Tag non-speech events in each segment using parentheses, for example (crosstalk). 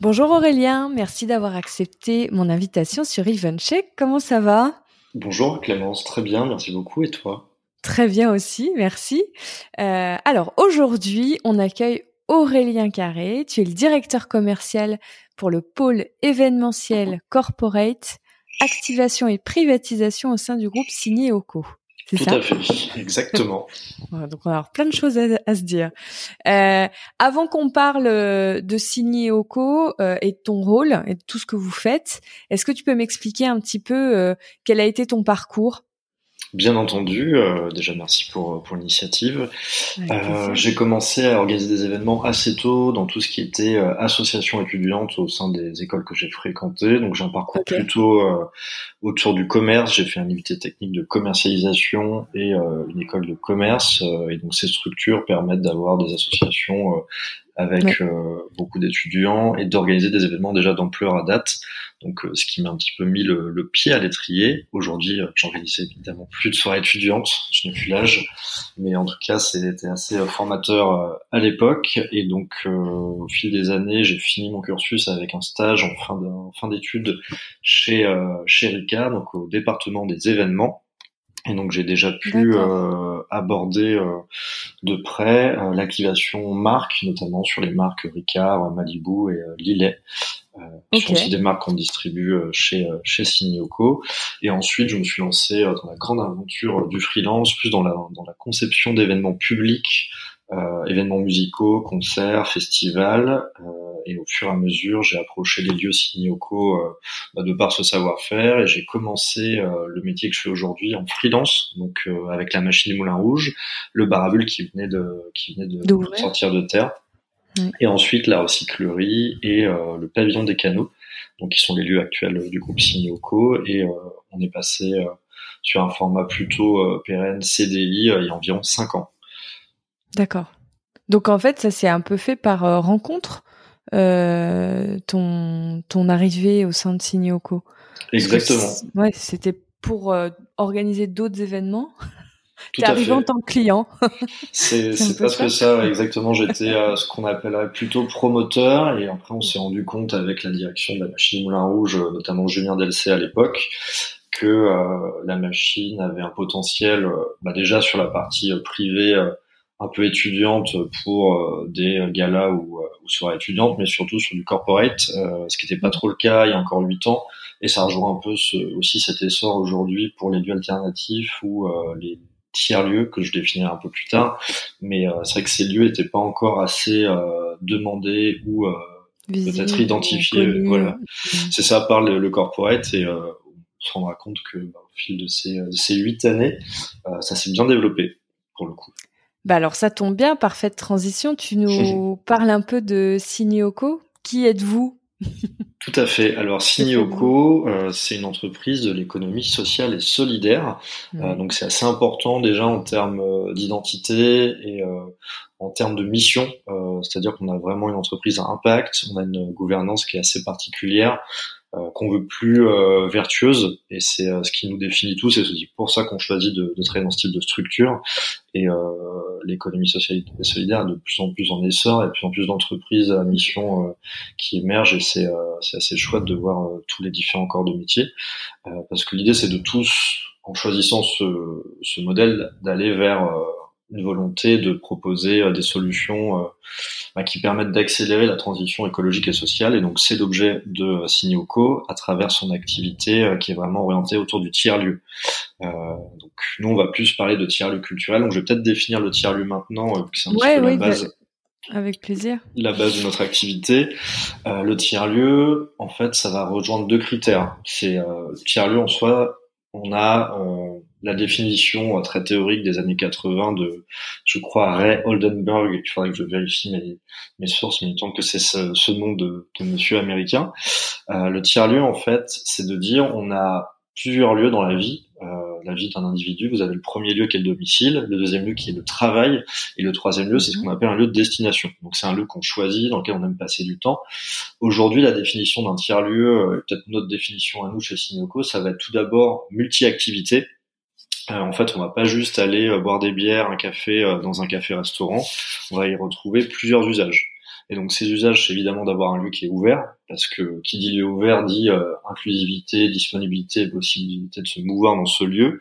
Bonjour Aurélien, merci d'avoir accepté mon invitation sur EventCheck. Comment ça va? Bonjour Clémence, très bien, merci beaucoup. Et toi? Très bien aussi, merci. Euh, alors aujourd'hui, on accueille Aurélien Carré. Tu es le directeur commercial pour le pôle événementiel corporate, activation et privatisation au sein du groupe Signé Oco. Tout à fait, (laughs) exactement. donc on va avoir plein de choses à, se dire. Euh, avant qu'on parle euh, de Signé Oco euh, et de ton rôle et de tout ce que vous faites, est-ce que tu peux m'expliquer un petit peu euh, quel a été ton parcours? Bien entendu, euh, déjà merci pour, pour l'initiative. Euh, j'ai commencé à organiser des événements assez tôt dans tout ce qui était euh, association étudiante au sein des écoles que j'ai fréquentées. Donc j'ai un parcours plutôt euh, autour du commerce. J'ai fait un invité technique de commercialisation et une école de commerce. et donc ces structures permettent d'avoir des associations avec beaucoup d'étudiants et d'organiser des événements déjà d'ampleur à date. Donc, euh, ce qui m'a un petit peu mis le, pied à l'étrier. Aujourd'hui, euh, j'organise évidemment plus de soirées étudiantes, je n'ai plus l'âge, mais en tout cas, c'était assez euh, formateur à l'époque. Et donc, au fil des années, j'ai fini mon cursus avec un stage en fin d'études chez chez Rika, donc au département des événements. Et donc j'ai déjà pu aborder de près l'activation marque, notamment sur les marques Ricard, Malibu et Lillet, euh, okay. aussi des marques qu'on distribue euh, chez euh, chez Signoco. Et ensuite, je me suis lancé dans la grande aventure du freelance, plus dans la dans la conception d'événements publics, euh, événements musicaux, concerts, festivals. et au fur et à mesure, j'ai approché les lieux Signoco bah, de par ce savoir-faire et j'ai commencé le métier que je fais aujourd'hui en freelance, donc avec la machine du Moulin Rouge, le baravule qui venait de qui venait de sortir de terre. Et ensuite la recyclerie et euh, le pavillon des canaux, donc qui sont les lieux actuels du groupe Signoco. Et euh, on est passé euh, sur un format plutôt pérenne CDI il y a environ 5 ans. D'accord. Donc en fait, ça s'est un peu fait par rencontre, ton, ton arrivée au sein de Signoco. Exactement. Ouais, c'était pour organiser d'autres événements. T'es arrivé en tant que client. c'est presque ça, exactement. J'étais euh, ce qu'on appellerait plutôt promoteur, et après on s'est rendu compte avec la direction de la machine Moulin Rouge, notamment Julien Delcé à l'époque, que euh, la machine avait un potentiel, euh, bah déjà sur la partie privée un peu étudiante pour des galas ou, ou soirées étudiantes, mais surtout sur du corporate, ce qui n'était pas trop le cas il y a encore huit ans. Et ça rejoint un peu ce, aussi cet essor aujourd'hui pour les lieux alternatifs ou les tiers-lieux que je définirai un peu plus tard. Mais euh, c'est vrai que ces lieux n'étaient pas encore assez euh, demandés ou euh, peut-être identifiés. Voilà, c'est ça par le, le corporate et on se rendra compte que bah, au fil de ces, de ces huit années, ça s'est bien développé pour le coup. Bah alors ça tombe bien, parfaite transition. Tu nous parles un peu de Signoco. Qui êtes-vous? Tout à fait. Alors Signoco, euh, c'est une entreprise de l'économie sociale et solidaire. Euh, donc c'est assez important déjà en termes euh, d'identité et en termes de mission. C'est-à-dire qu'on a vraiment une entreprise à impact, on a une gouvernance qui est assez particulière. Euh, qu'on veut plus euh, vertueuse. Et c'est euh, ce qui nous définit tous. Et c'est pour ça qu'on choisit de, de travailler dans ce type de structure. Et l'économie sociale et solidaire est de plus en plus en essor. Et de plus en plus d'entreprises à mission qui émergent. Et c'est assez chouette de voir tous les différents corps de métier. Parce que l'idée c'est de tous en choisissant ce, ce modèle d'aller vers une volonté de proposer des solutions bah, qui permettent d'accélérer la transition écologique et sociale. Et donc c'est l'objet de Signoco à travers son activité qui est vraiment orientée autour du tiers-lieu. donc nous on va plus parler de tiers-lieu culturel. Donc je vais peut-être définir le tiers-lieu maintenant, c'est un petit peu la base. Avec plaisir. La base de notre activité. Euh, le tiers-lieu, en fait, ça va rejoindre deux critères. C'est euh, le tiers-lieu en soi, on a euh, la définition euh, très théorique des années 80 de, je crois, Ray Oldenburg. Il faudrait que je vérifie mes, mes sources, mais il me semble que c'est ce, ce, nom de, de monsieur américain. Euh, le tiers-lieu, en fait, c'est de dire on a plusieurs lieux dans la vie. Euh, la vie d'un individu, vous avez le premier lieu qui est le domicile, le deuxième lieu qui est le travail, et le troisième lieu, c'est ce qu'on appelle un lieu de destination. Donc c'est un lieu qu'on choisit, dans lequel on aime passer du temps. Aujourd'hui, la définition d'un tiers-lieu, euh, peut-être notre définition à nous chez Sinoco, ça va être tout d'abord multi-activité. Euh, en fait, on va pas juste aller euh, boire des bières, un café dans un café-restaurant. On va y retrouver plusieurs usages. Et donc ces usages, c'est évidemment d'avoir un lieu qui est ouvert, parce que qui dit lieu ouvert dit euh, inclusivité, disponibilité, possibilité de se mouvoir dans ce lieu.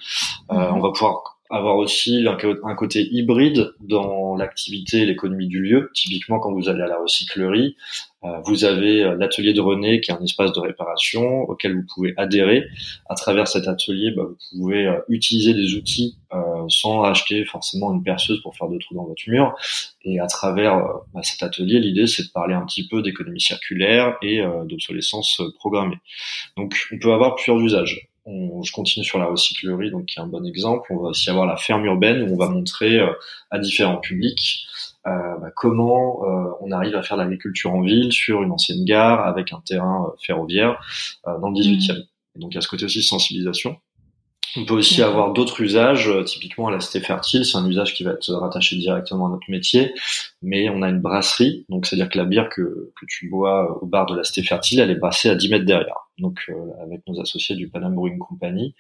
Euh, mhm. on va pouvoir avoir aussi un, côté hybride dans l'activité et l'économie du lieu. Typiquement, quand vous allez à la recyclerie, euh, vous avez euh, l'atelier de René qui est un espace de réparation auquel vous pouvez adhérer. À travers cet atelier, bah, vous pouvez euh, utiliser des outils sans acheter forcément une perceuse pour faire de trous dans votre mur. Et à travers bah, cet atelier, l'idée c'est de parler un petit peu d'économie circulaire et d'obsolescence programmée. Donc on peut avoir plusieurs usages. Je continue sur la recyclerie, donc qui est un bon exemple. On va aussi avoir la ferme urbaine où on va montrer à différents publics euh, bah, comment euh, on arrive à faire de l'agriculture en ville sur une ancienne gare avec un terrain euh, ferroviaire dans le 18e. Mmh. donc il y a ce côté aussi de sensibilisation. On peut aussi avoir d'autres usages, typiquement à la cité fertile, c'est un usage qui va être rattaché directement à notre métier, mais on a une brasserie, donc c'est-à-dire que la bière que, que tu bois au bar de la cité fertile, elle est brassée à 10 mètres derrière donc euh, avec nos associés du Panam Brewing Company.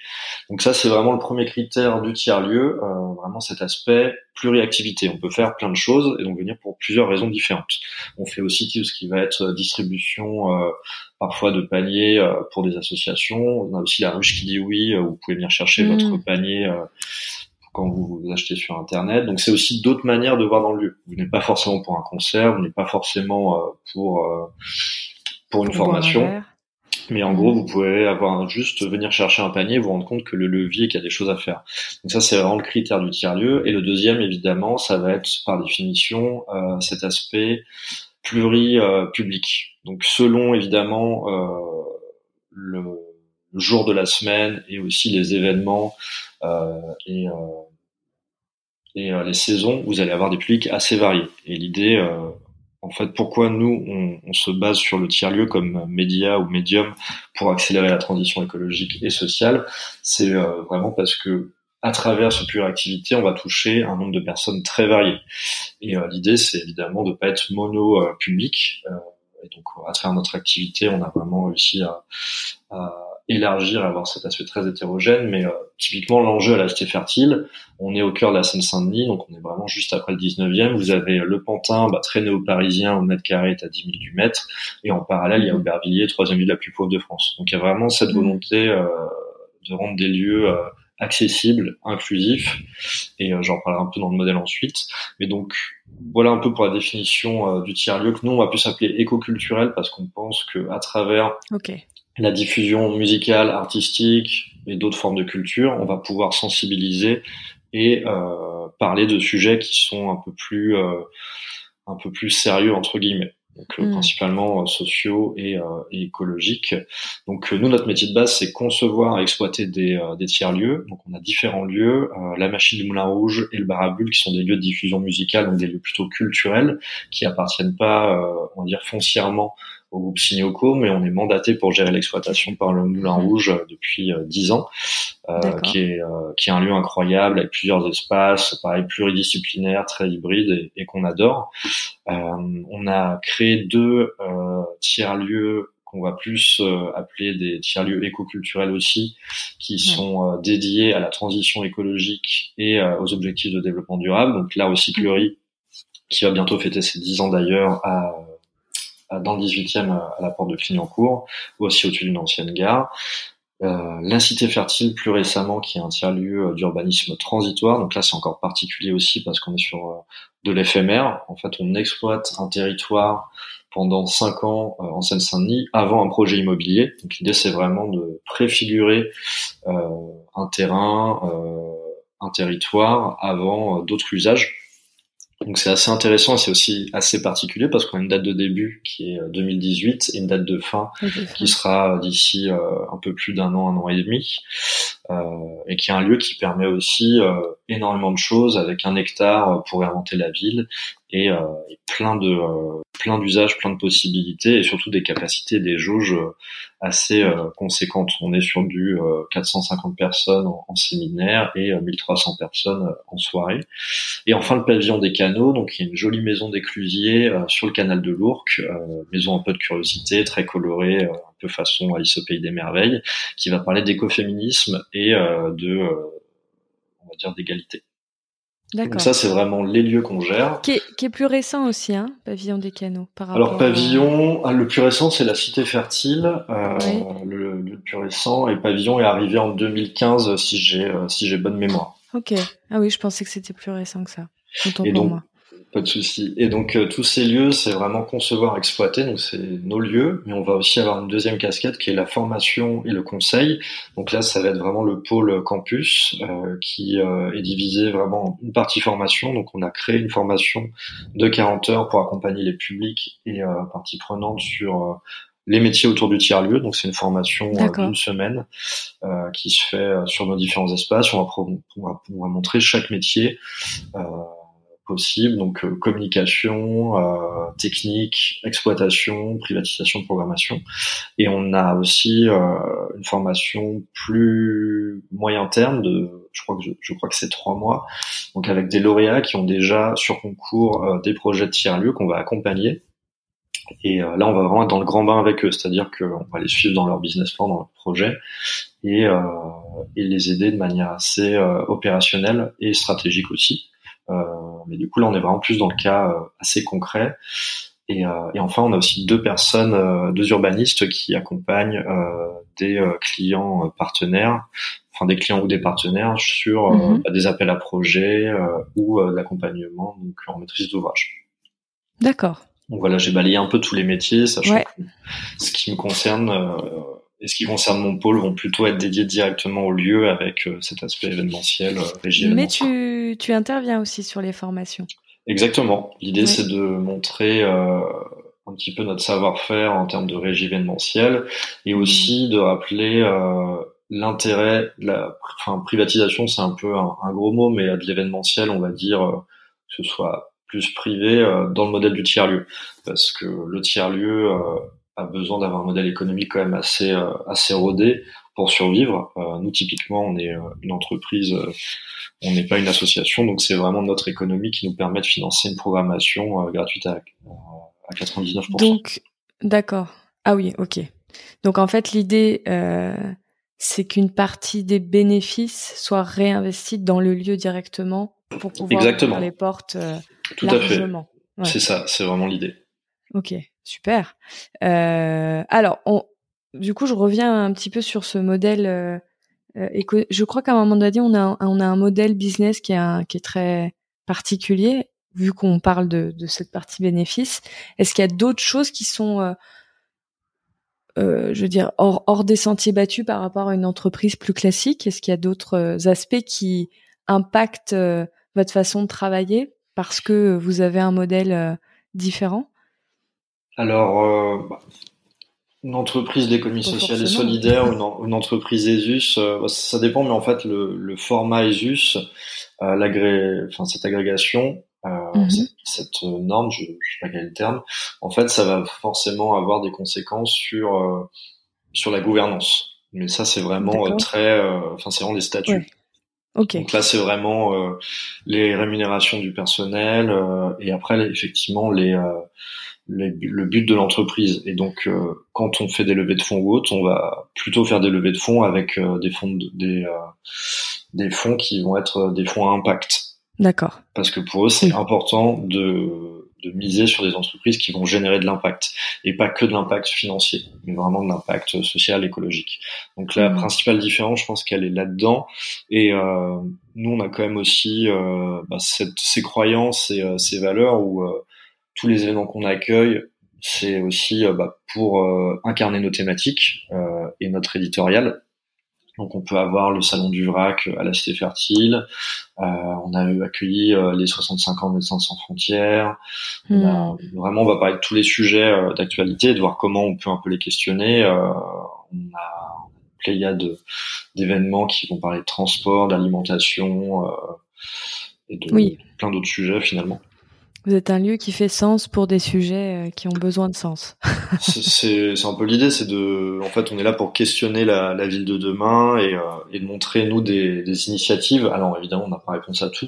Donc ça, c'est vraiment le premier critère du tiers-lieu, euh, vraiment cet aspect pluriactivité. On peut faire plein de choses et donc venir pour plusieurs raisons différentes. On fait aussi tout ce qui va être distribution euh, parfois de paniers euh, pour des associations. On a aussi la ruche qui dit oui, où vous pouvez venir chercher mmh. votre panier quand vous, vous achetez sur Internet. Donc c'est aussi d'autres manières de voir dans le lieu. Vous n'êtes pas forcément pour un concert, vous n'êtes pas forcément pour pour une formation. Mais en gros, vous pouvez avoir juste venir chercher un panier et vous rendre compte que le levier, qu'il y a des choses à faire. Donc ça, c'est vraiment le critère du tiers-lieu. Et le deuxième, évidemment, ça va être par définition euh, cet aspect pluri-public. Donc selon évidemment euh, le, jour de la semaine et aussi les événements euh, et, les saisons, vous allez avoir des publics assez variés. Et l'idée en fait, pourquoi nous, on, se base sur le tiers-lieu comme média ou médium pour accélérer la transition écologique et sociale, c'est euh, vraiment parce que à travers ce pure activité, on va toucher un nombre de personnes très variées. Et euh, l'idée, c'est évidemment de pas être mono euh, et donc, à travers notre activité, on a vraiment réussi à élargir, avoir cet aspect très hétérogène. Mais euh, typiquement, l'enjeu à la Cité Fertile, on est au cœur de la Seine-Saint-Denis, donc on est vraiment juste après le 19e. Vous avez le Pantin, bah, très néo-parisien, au mètre carré est à 10 000 du mètre. Et en parallèle, il y a Aubervilliers, troisième ville la plus pauvre de France. Donc il y a vraiment cette mmh. volonté euh, de rendre des lieux euh, accessibles, inclusifs. Et j'en parlerai un peu dans le modèle ensuite. Mais donc, voilà un peu pour la définition du tiers-lieu que nous on va plus s'appeler éco-culturel parce qu'on pense que à travers okay la diffusion musicale, artistique et d'autres formes de culture, on va pouvoir sensibiliser et euh, parler de sujets qui sont un peu plus euh, un peu plus sérieux entre guillemets. Donc euh, mm. principalement euh, sociaux et, et, écologiques. Donc nous notre métier de base c'est concevoir et exploiter des, des tiers lieux. Donc on a différents lieux, la machine du Moulin Rouge et le Barabule qui sont des lieux de diffusion musicale, donc des lieux plutôt culturels qui appartiennent pas, on va dire foncièrement au groupe Signoco, mais on est mandaté pour gérer l'exploitation par le Moulin mmh. Rouge euh, depuis euh, dix ans, euh, qui est qui est un lieu incroyable avec plusieurs espaces, pareil pluridisciplinaire, très hybride et, qu'on adore. on a créé deux tiers lieux qu'on va plus appeler des tiers-lieux éco-culturels aussi, qui sont dédiés à la transition écologique et aux objectifs de développement durable. Donc là aussi, Clery, qui va bientôt fêter ses 10 ans d'ailleurs, à dans le 18e à la porte de Clignancourt, ou aussi au-dessus d'une ancienne gare. Euh, la cité fertile plus récemment qui est un tiers-lieu euh, d'urbanisme transitoire. Donc là c'est encore particulier aussi parce qu'on est sur euh, de l'éphémère. En fait on exploite un territoire pendant cinq ans en Seine-Saint-Denis avant un projet immobilier. Donc l'idée c'est vraiment de préfigurer un terrain, un territoire avant d'autres usages. Donc c'est assez intéressant et c'est aussi assez particulier parce qu'on a une date de début qui est 2018 et une date de fin qui sera d'ici euh, un peu plus d'un an, un an et demi, euh, et qui est un lieu qui permet aussi euh, énormément de choses avec un hectare pour inventer la ville et, et plein de plein d'usages, plein de possibilités et surtout des capacités, des jauges assez euh, conséquentes. On est sur du 450 euh, personnes en, séminaire et 1300 euh, personnes en soirée. Et enfin le pavillon des canaux, donc il y a une jolie maison d'éclusier sur le canal de l'Ourcq, maison un peu de curiosité, très colorée, un peu façon Alice au pays des merveilles, qui va parler d'écoféminisme et de on va dire d'égalité. Donc ça, c'est vraiment les lieux qu'on gère. Qui est, plus récent aussi, hein, Pavillon des Canaux. Par Alors Pavillon, ah, le plus récent, c'est la Cité Fertile, euh, le, le, plus récent, et Pavillon est arrivé en 2015, si j'ai euh, si j'ai bonne mémoire. Ok. Ah oui, je pensais que c'était plus récent que ça. et donc, moi. Pas de souci. Et donc euh, tous ces lieux, c'est vraiment concevoir, exploiter. Donc c'est nos lieux, mais on va aussi avoir une deuxième casquette qui est la formation et le conseil. Donc là, ça va être vraiment le pôle campus euh, qui euh, est divisé vraiment en une partie formation. Donc on a créé une formation de 40 heures pour accompagner les publics et parties prenantes sur les métiers autour du tiers-lieu. Donc c'est une formation d'une semaine qui se fait sur nos différents espaces. On va, on va, on va montrer chaque métier possible, donc euh, communication, euh, technique, exploitation, privatisation, programmation. Et on a aussi euh, une formation plus moyen terme de, je crois que je, crois que c'est trois mois, donc avec des lauréats qui ont déjà sur concours des projets de tiers-lieu qu'on va accompagner. Et là, on va vraiment être dans le grand bain avec eux, c'est-à-dire qu'on va les suivre dans leur business plan, dans leur projet, et, et les aider de manière assez opérationnelle et stratégique aussi. Euh, mais du coup, là, on est vraiment plus dans le cas euh, assez concret. Et, euh, et, enfin, on a aussi deux personnes, deux urbanistes qui accompagnent des clients partenaires, enfin des clients ou des partenaires sur mhm. bah, des appels à projets ou l'accompagnement donc en maîtrise d'ouvrage. D'accord. Donc voilà, j'ai balayé un peu tous les métiers, sachant que ce qui me concerne et ce qui concerne mon pôle vont plutôt être dédiés directement au lieu avec euh, cet aspect événementiel, euh, Mais tu, tu interviens aussi sur les formations. Exactement. L'idée, c'est de montrer euh, un petit peu notre savoir-faire en termes de régie événementielle et aussi de rappeler euh, l'intérêt, la enfin, privatisation, c'est un peu un, un, gros mot, mais de l'événementiel, on va dire euh, que ce soit plus privé dans le modèle du tiers-lieu. Parce que le tiers-lieu a besoin d'avoir un modèle économique quand même assez euh, assez rodé pour survivre. Euh, nous typiquement, on est euh, une entreprise, on n'est pas une association, donc c'est vraiment notre économie qui nous permet de financer une programmation gratuite à, à 99%. Donc, d'accord. Ah oui, ok. Donc en fait, l'idée, c'est qu'une partie des bénéfices soit réinvestie dans le lieu directement pour pouvoir ouvrir les portes Tout largement. à fait. C'est ça, c'est vraiment l'idée. Ok. Super. Euh, alors, on, du coup, je reviens un petit peu sur ce modèle. Euh, euh je crois qu'à un moment donné, on a, on a un modèle business qui est, un, qui est très particulier, vu qu'on parle de, de, cette partie bénéfice. Est-ce qu'il y a d'autres choses qui sont, euh, euh, je veux dire, hors, hors des sentiers battus par rapport à une entreprise plus classique? Est-ce qu'il y a d'autres aspects qui impactent votre façon de travailler parce que vous avez un modèle différent? Alors, euh, bah, une entreprise d'économie sociale et solidaire, une, une entreprise ESUS, euh, bah, ça dépend, mais en fait, le, le format ESUS, euh, l'agré, enfin cette agrégation, euh, mhm. cette, norme, je, je sais pas quel est le terme, en fait, ça va forcément avoir des conséquences sur euh, sur la gouvernance. Mais ça, c'est vraiment très, enfin, c'est vraiment des statuts. Okay. Donc là, c'est vraiment les rémunérations du personnel et après, effectivement, les le but de l'entreprise. Et donc, euh, quand on fait des levées de fonds ou autres, on va plutôt faire des levées de fonds avec euh, des fonds des euh, des fonds qui vont être des fonds à impact. D'accord. Parce que pour eux, c'est important de de miser sur des entreprises qui vont générer de l'impact et pas que de l'impact financier, mais vraiment de l'impact social, écologique. Donc la mmh. principale différence, je pense qu'elle est là-dedans. Et euh, nous, on a quand même aussi euh, bah, cette, ces croyances et euh, ces valeurs où euh, tous les événements qu'on accueille, c'est aussi bah, pour incarner nos thématiques et notre éditorial. Donc on peut avoir le salon du vrac à la Cité Fertile. Euh, on a eu accueilli euh, les 65 ans de Médecins sans frontières. On hmm. vraiment, on va parler de tous les sujets euh, d'actualité, de voir comment on peut un peu les questionner. Euh, on a une pléiade d'événements qui vont parler de transport, d'alimentation et de plein d'autres sujets finalement. Vous êtes un lieu qui fait sens pour des sujets euh, qui ont besoin de sens. c'est un peu l'idée, c'est de, en fait, on est là pour questionner la, la ville de demain et, euh, et de montrer nous des, des, initiatives. Alors évidemment, on n'a pas réponse à tout,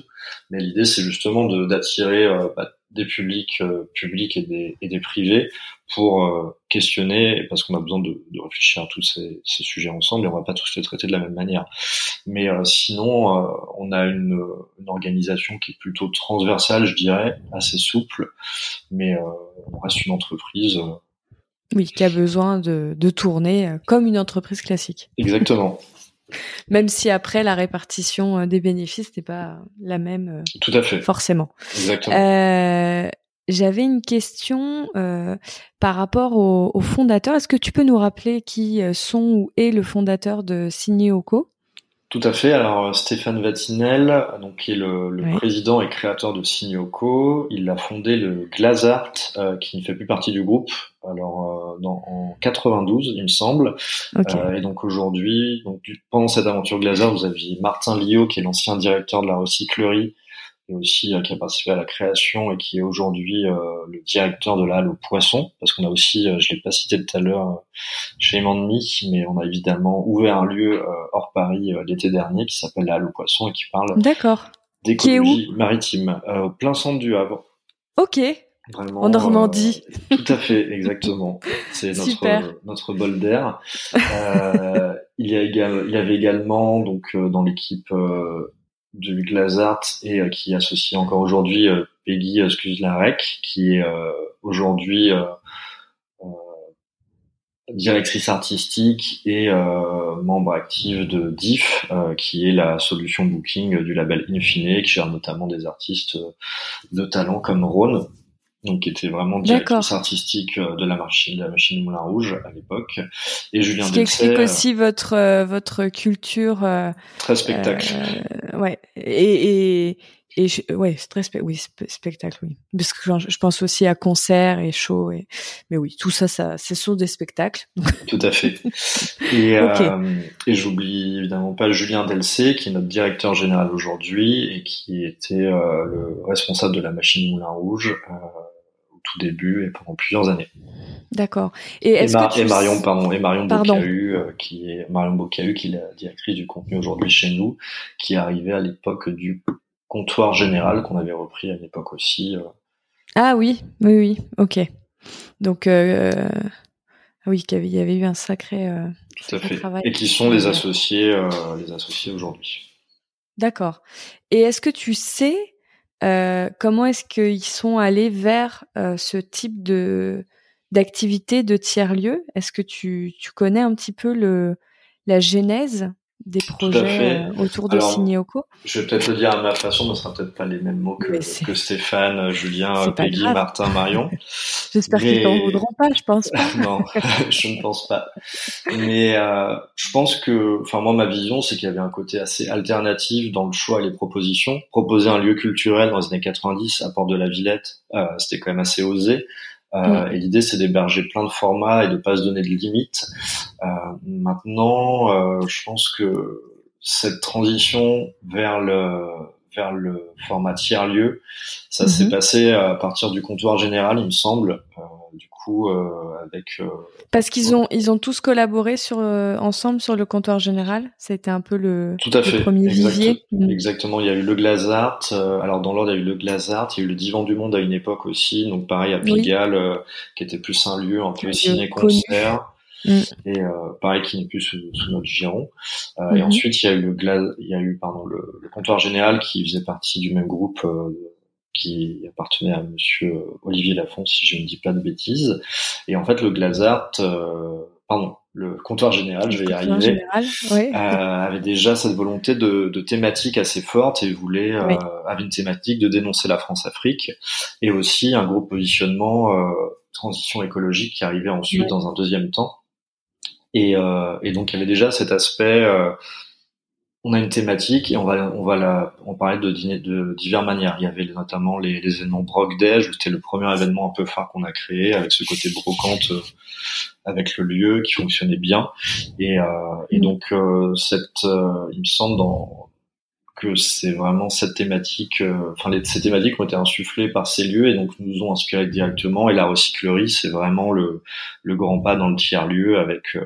mais l'idée c'est justement d'attirer euh, bah, des publics publics et des, et des privés pour euh, questionner, parce qu'on a besoin de, de, réfléchir à tous ces, ces, sujets ensemble, et on va pas tous les traiter de la même manière. Mais euh, sinon, euh, on a une, une, organisation qui est plutôt transversale, je dirais, assez souple, mais on reste une entreprise. oui, qui a besoin de, de tourner comme une entreprise classique. Exactement. (laughs) Même si après la répartition des bénéfices n'est pas la même. Tout à fait. Forcément. Exactement. Euh, j'avais une question euh, par rapport au, au fondateur. Est-ce que tu peux nous rappeler qui euh, sont ou est le fondateur de Signeoco Tout à fait. Alors euh, Stéphane Vatinel, donc qui est le, le président et créateur de Signeoco, il a fondé le Glazart, euh, qui ne fait plus partie du groupe. Alors dans, en 92, il me semble. et donc aujourd'hui, donc pendant cette aventure Glazart, vous aviez Martin Lio, qui est l'ancien directeur de la recyclerie et aussi euh, qui a participé à la création et qui est aujourd'hui euh, le directeur de la halle aux poissons, parce qu'on a aussi, euh, je l'ai pas cité tout à l'heure, chez Mandmi, mais on a évidemment ouvert un lieu hors Paris l'été dernier qui s'appelle la halle aux poissons et qui parle d'écologie maritime, plein centre du Havre. Ok. Vraiment, en Normandie. tout à fait, exactement. C'est (laughs) notre notre bol d'air. il y a il y avait également donc dans l'équipe de Glazart et euh, qui associe encore aujourd'hui euh, Peggy Skuzlarek, qui est euh, aujourd'hui directrice artistique et membre active de DIF, qui est la solution booking du label Infine, qui gère notamment des artistes de talent comme Rhône, donc qui était vraiment directrice artistique de la machine, de la machine Moulin Rouge à l'époque. Et Julien Ce qui explique aussi votre votre culture très spectacle. Ouais, et, et, et ouais, c'est très oui, spectacle, oui. Parce que je pense aussi à concerts et shows, et mais oui, tout ça, ça, c'est sur des spectacles. (laughs) Tout à fait. Et, (laughs) euh, et j'oublie évidemment pas Julien Delcé, qui est notre directeur général aujourd'hui et qui était euh, le responsable de la machine Moulin Rouge euh, tout début et pendant plusieurs années. D'accord. Et, et, et, Marion, pardon, et Marion Bocahu, euh, qui est Marion Bocahu, qui est la directrice du contenu aujourd'hui chez nous, qui est arrivée à l'époque du comptoir général qu'on avait repris à l'époque aussi. Euh. Ah oui, oui, oui, ok. Donc euh, oui, il y avait eu un sacré, Tout à fait. travail. Et qui sont les associés, les associés aujourd'hui. D'accord. Et est-ce que tu sais comment est-ce qu'ils sont allés vers ce type de d'activité de tiers-lieu. Est-ce que tu, tu connais un petit peu le, la genèse? Des projets euh, autour de Signéoco Je vais peut-être le dire à ma façon, mais ce sera peut-être pas les mêmes mots que, que Stéphane, Julien, Peggy, Martin, Marion. (laughs) J'espère qu'ils t'en voudront pas, je pense pas. (laughs) non, (laughs) je ne pense pas. Mais euh, je pense que, enfin moi, ma vision, c'est qu'il y avait un côté assez alternatif dans le choix et les propositions. Proposer un lieu culturel dans les années 90 à Porte de la Villette, euh, c'était quand même assez osé. Euh, et l'idée, c'est d'héberger plein de formats et de pas se donner de limites. Euh, maintenant, euh, je pense que cette transition vers le vers le format tiers lieu, ça s'est mhm. passé à partir du comptoir général, il me semble. Du coup, avec parce qu'ils ont ils ont tous collaboré sur ensemble sur le comptoir général. C'était un peu le, Tout à fait. premier vivier. Mm. Exactement. Il y a eu le Glazart. alors dans l'ordre, il y a eu le Glazart. Il y a eu le Divan du Monde à une époque aussi. Donc pareil à Pigalle, qui était plus un lieu un peu ciné-concert. Mm. Et pareil qui n'est plus sous, notre giron. Et mm-hmm. ensuite il y a eu le il y a eu pardon le, comptoir général qui faisait partie du même groupe qui appartenait à Monsieur Olivier Lafont, si je ne dis pas de bêtises. Et en fait, le Glazart, pardon, le comptoir général, je vais y arriver, avait déjà cette volonté de, de thématique assez forte et voulait avait une thématique de dénoncer la France-Afrique et aussi un gros positionnement transition écologique qui arrivait ensuite dans un deuxième temps. Et, euh, et, donc il y avait déjà cet aspect. Euh, on a une thématique et on va on va la on parlait de dîner de diverses manières. Il y avait notamment les, les événements Brock Day, c'était le premier événement un peu phare qu'on a créé avec ce côté brocante euh, avec le lieu qui fonctionnait bien. Et, euh, et mm. donc euh, cette euh, il me semble dans que c'est vraiment cette thématique, enfin les, ces thématiques ont été insufflées par ces lieux et donc nous ont inspiré directement. Et la recyclerie, c'est vraiment le, le grand pas dans le tiers lieu avec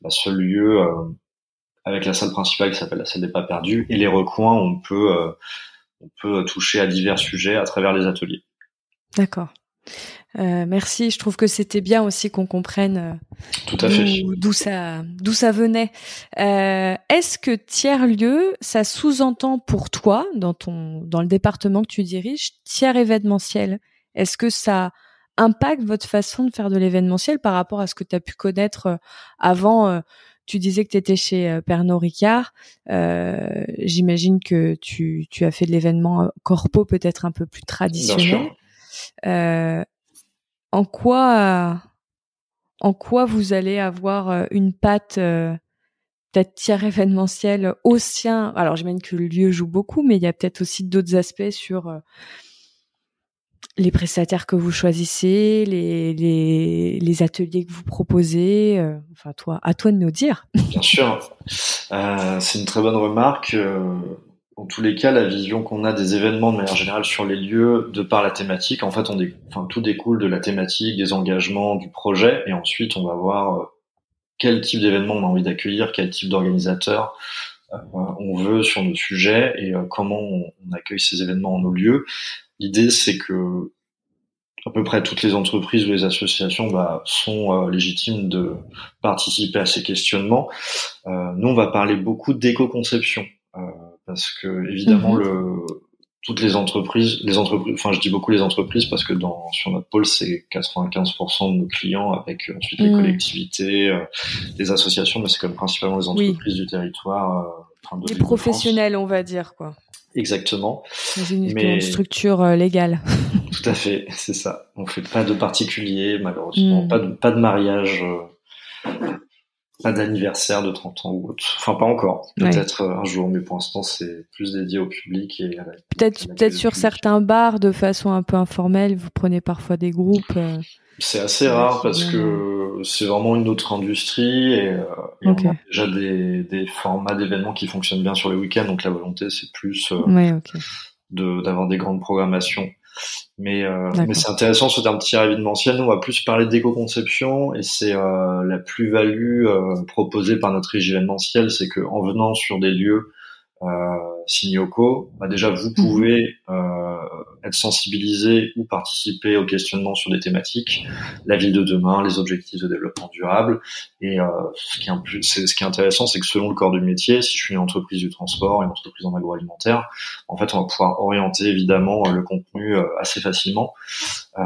bah, ce lieu euh, avec la salle principale qui s'appelle la salle des pas perdus et les recoins. On peut on peut toucher à divers sujets à travers les ateliers. D'accord. Euh, merci. Je trouve que c'était bien aussi qu'on comprenne euh, d'où ça d'où ça venait. Euh, Est-ce que tiers lieu, ça sous-entend pour toi dans ton dans le département que tu diriges tiers événementiel Est-ce que ça impacte votre façon de faire de l'événementiel par rapport à ce que tu as pu connaître euh, avant euh, tu disais que tu étais chez Pernod Ricard. J'imagine que tu, tu as fait de l'événement corpo peut-être un peu plus traditionnel. Euh, en quoi, en quoi vous allez avoir euh, une patte euh, peut-être tiers événementielle au sien. Alors j'imagine que le lieu joue beaucoup, mais il y a peut-être aussi d'autres aspects sur les prestataires que vous choisissez, les, ateliers que vous proposez. enfin, toi, à toi de nous dire. (laughs) Bien sûr, c'est une très bonne remarque en tous les cas, la vision qu'on a des événements de manière générale sur les lieux, de par la thématique, en fait, tout découle de la thématique, des engagements, du projet, et ensuite on va voir euh, quel type d'événement on a envie d'accueillir, quel type d'organisateur euh, on veut sur nos sujets et euh, comment on, accueille ces événements en nos lieux. L'idée, c'est que à peu près toutes les entreprises ou les associations bah, sont légitimes de participer à ces questionnements. nous, on va parler beaucoup d'éco-conception parce que évidemment mhm. le toutes les entreprises, les entreprises, enfin je dis beaucoup les entreprises parce que dans sur notre pôle c'est 95% de nos clients avec euh, ensuite les mhm. collectivités, euh, les associations, mais c'est comme principalement les entreprises du territoire. Euh, les professionnels, on va dire quoi. Exactement. Une, mais... structure légale. (laughs) Tout à fait, c'est ça. On fait pas de particulier malheureusement, mhm. pas de pas de mariage pas d'anniversaire de 30 ans ou autre. Enfin, pas encore. Peut-être euh, un jour, mais pour l'instant, c'est plus dédié au public et Peut-être, peut-être sur certains bars, de façon un peu informelle, vous prenez parfois des groupes. Euh, c'est assez rare parce que c'est vraiment une autre industrie et, euh, on a déjà des, des formats d'événements qui fonctionnent bien sur les week-ends. Donc la volonté, c'est plus de, d'avoir des grandes programmations. Mais, euh, mais c'est intéressant ce terme tiers événementiel. Nous, on va plus parler d'éco-conception et c'est euh, la plus-value euh, proposée par notre régie événementiel, c'est que en venant sur des lieux euh, Signoco, bah déjà vous mhm. pouvez euh, être ou participer au questionnement sur des thématiques, la ville de demain, les objectifs de développement durable. Et euh, ce, qui est intéressant, c'est que selon le corps du métier, si je suis une entreprise du transport, une entreprise en agroalimentaire, en fait, on va pouvoir orienter évidemment le contenu euh, assez facilement. Euh,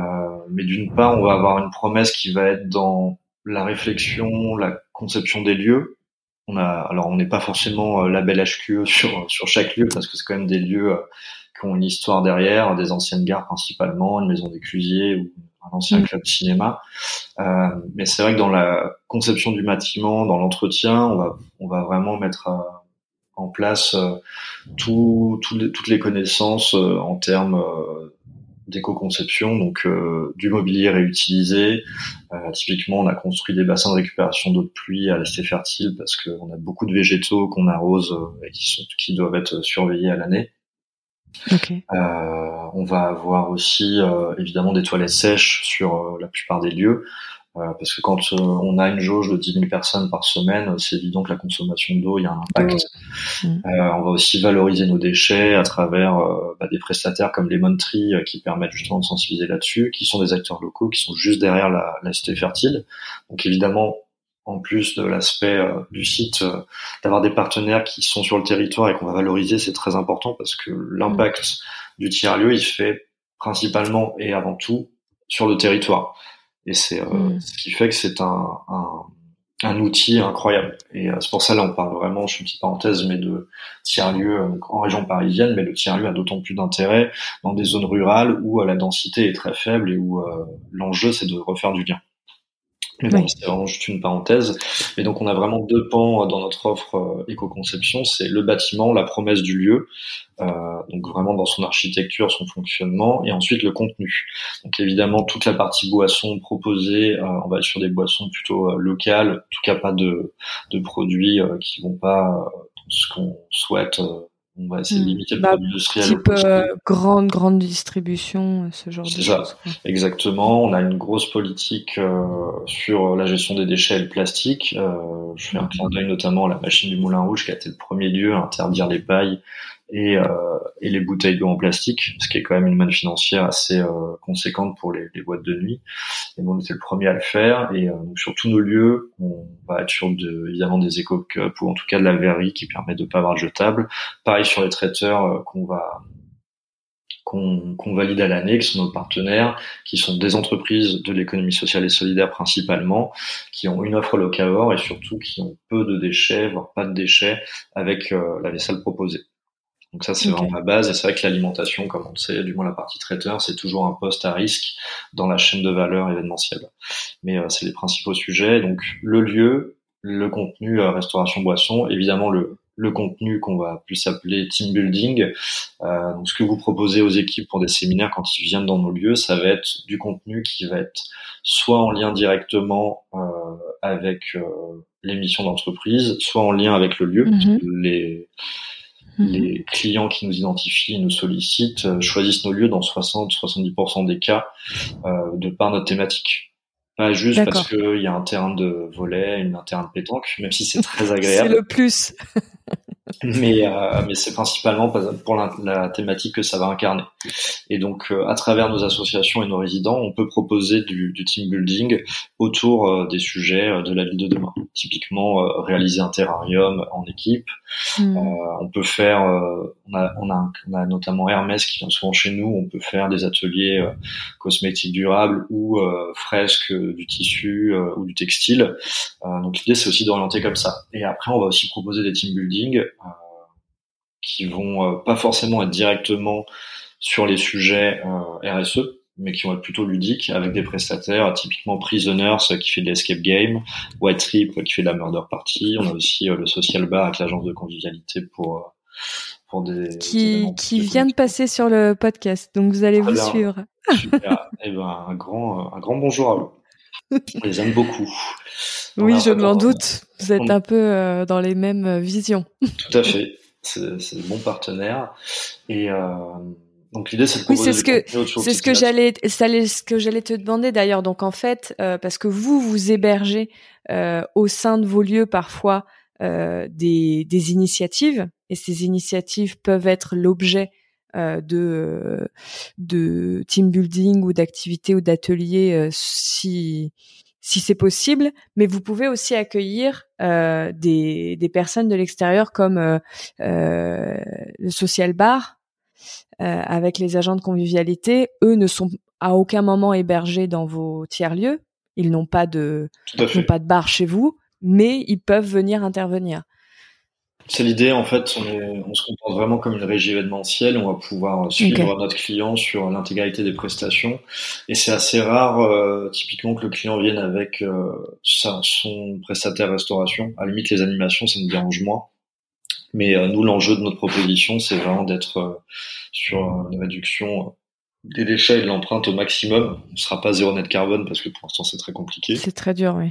mais d'une part, on va avoir une promesse qui va être dans la réflexion, la conception des lieux, on a, alors on n'est pas forcément euh, label HQE sur sur chaque lieu parce que c'est quand même des lieux euh, qui ont une histoire derrière, des anciennes gares principalement, une maison d'éclusiers ou un ancien mm. club de cinéma. Euh, mais c'est vrai que dans la conception du bâtiment, dans l'entretien, on va on va vraiment mettre en place tout, toutes les connaissances en termes d'éco-conception, donc euh, du mobilier réutilisé. Euh, typiquement, on a construit des bassins de récupération d'eau de pluie à l'esté fertile parce qu'on a beaucoup de végétaux qu'on arrose euh, et qui, qui, doivent être surveillés à l'année. On va avoir aussi évidemment des toilettes sèches sur la plupart des lieux. Euh, parce que quand euh, on a une jauge de 10 000 personnes par semaine, c'est évident que la consommation d'eau, il y a un impact. Mm. Euh, on va aussi valoriser nos déchets à travers bah, des prestataires comme Lemon Tree qui permettent justement de sensibiliser là-dessus, qui sont des acteurs locaux, qui sont juste derrière la, la cité fertile. Donc évidemment, en plus de l'aspect euh, du site, euh, d'avoir des partenaires qui sont sur le territoire et qu'on va valoriser, c'est très important parce que l'impact du tiers-lieu, il fait principalement et avant tout sur le territoire. Et c'est mm. ce qui fait que c'est un, un, un, outil incroyable. Et c'est pour ça là, on parle vraiment, je fais une petite parenthèse, mais de tiers-lieu en région parisienne, mais le tiers-lieu a d'autant plus d'intérêt dans des zones rurales où la densité est très faible et où l'enjeu c'est de refaire du lien. Bon, c'est juste une parenthèse. Et donc, on a vraiment deux pans dans notre offre euh, éco-conception. C'est le bâtiment, la promesse du lieu, euh, donc vraiment dans son architecture, son fonctionnement, et ensuite le contenu. Donc, évidemment, toute la partie boisson proposée, euh, on va être sur des boissons plutôt euh, locales, en tout cas pas de, de produits qui vont pas ce qu'on souhaite on va essayer de hmm. limiter le bah, produit industriel. Type euh, grande, grande distribution, euh, ce genre de choses. Exactement. On a une grosse politique euh, sur la gestion des déchets et le plastique. je fais un clin d'œil notamment à la machine du Moulin Rouge qui a été le premier lieu à interdire les pailles et, euh, et les bouteilles d'eau en plastique, ce qui est quand même une manne financière assez euh, conséquente pour les, les, boîtes de nuit. Et bon, on était le premier à le faire. Et euh, donc sur tous nos lieux, on va être sur de, évidemment des éco-cups ou en tout cas de la verrerie qui permet de pas avoir de jetable. Pareil sur les traiteurs euh, qu'on va qu'on valide à l'année, qui sont nos partenaires, qui sont des entreprises de l'économie sociale et solidaire principalement, qui ont une offre locavore et surtout qui ont peu de déchets, voire pas de déchets, avec la vaisselle proposée. Donc ça, c'est vraiment la base. Et c'est vrai que l'alimentation, comme on le sait, du moins la partie traiteur, c'est toujours un poste à risque dans la chaîne de valeur événementielle. Mais euh, c'est les principaux sujets. Donc le lieu, le contenu, euh, restauration, boisson, évidemment le, le contenu qu'on va plus appeler team building. Euh, donc ce que vous proposez aux équipes pour des séminaires quand ils viennent dans nos lieux, ça va être du contenu qui va être soit en lien directement euh, avec euh, les missions d'entreprise, soit en lien avec le lieu. Mm-hmm. Les Mhm. Les clients qui nous identifient, nous sollicitent, euh, choisissent nos lieux dans 60-70% des cas euh, de par notre thématique. Pas juste parce qu'il y a un terrain de volet, un terrain de pétanque, même si c'est (laughs) très agréable. c'est le plus. (laughs) mais, euh, mais c'est principalement pour la, thématique que ça va incarner. Et donc, euh, à travers nos associations et nos résidents, on peut proposer du, du team building autour euh, des sujets euh, de la ville de demain. Typiquement, réaliser un terrarium en équipe. Hmm. on peut faire, on a, on, a, on, a, notamment Hermès qui vient souvent chez nous. On peut faire des ateliers cosmétiques durables ou fresques du tissu ou du textile. donc, l'idée c'est aussi d'orienter comme ça. Et après, on va aussi proposer des team building qui vont euh, pas forcément être directement sur les sujets euh, RSE, mais qui vont être plutôt ludiques avec des prestataires, typiquement Prisoners qui fait de l'escape game, White Trip qui fait de la murder party. On a aussi euh, le Social Bar avec l'agence de convivialité pour pour des qui qui vient de passer sur le podcast, donc vous allez vous suivre. Super. Eh ben un grand un grand bonjour à vous. On les aime beaucoup. Oui, je m'en doute. Vous êtes un peu dans les mêmes visions. (laughs) Tout à fait c'est bon partenaire. Et euh, donc l'idée c'est de oui, c'est ce que c'est ce que j'allais ce que j'allais te demander d'ailleurs. Donc en fait, euh, parce que vous vous hébergez euh, au sein de vos lieux parfois euh, des, des initiatives et ces initiatives peuvent être l'objet euh, de de team building ou d'activités ou d'ateliers euh, si si c'est possible, mais vous pouvez aussi accueillir euh, des, des, personnes de l'extérieur comme euh, euh, le social bar euh, avec les agents de convivialité. Eux ne sont à aucun moment hébergés dans vos tiers lieux. Ils n'ont pas de n'ont pas de bar chez vous, mais ils peuvent venir intervenir. C'est l'idée, en fait, on, est, on, se comporte vraiment comme une régie événementielle, on va pouvoir suivre notre client sur l'intégralité des prestations, et c'est assez rare, euh, typiquement, que le client vienne avec euh, son prestataire restauration. À la limite, les animations, ça nous dérange moins. Mais euh, nous, l'enjeu de notre proposition, c'est vraiment d'être sur une réduction des déchets et de l'empreinte au maximum. On ne sera pas zéro net carbone parce que pour l'instant c'est très compliqué. C'est très dur, oui.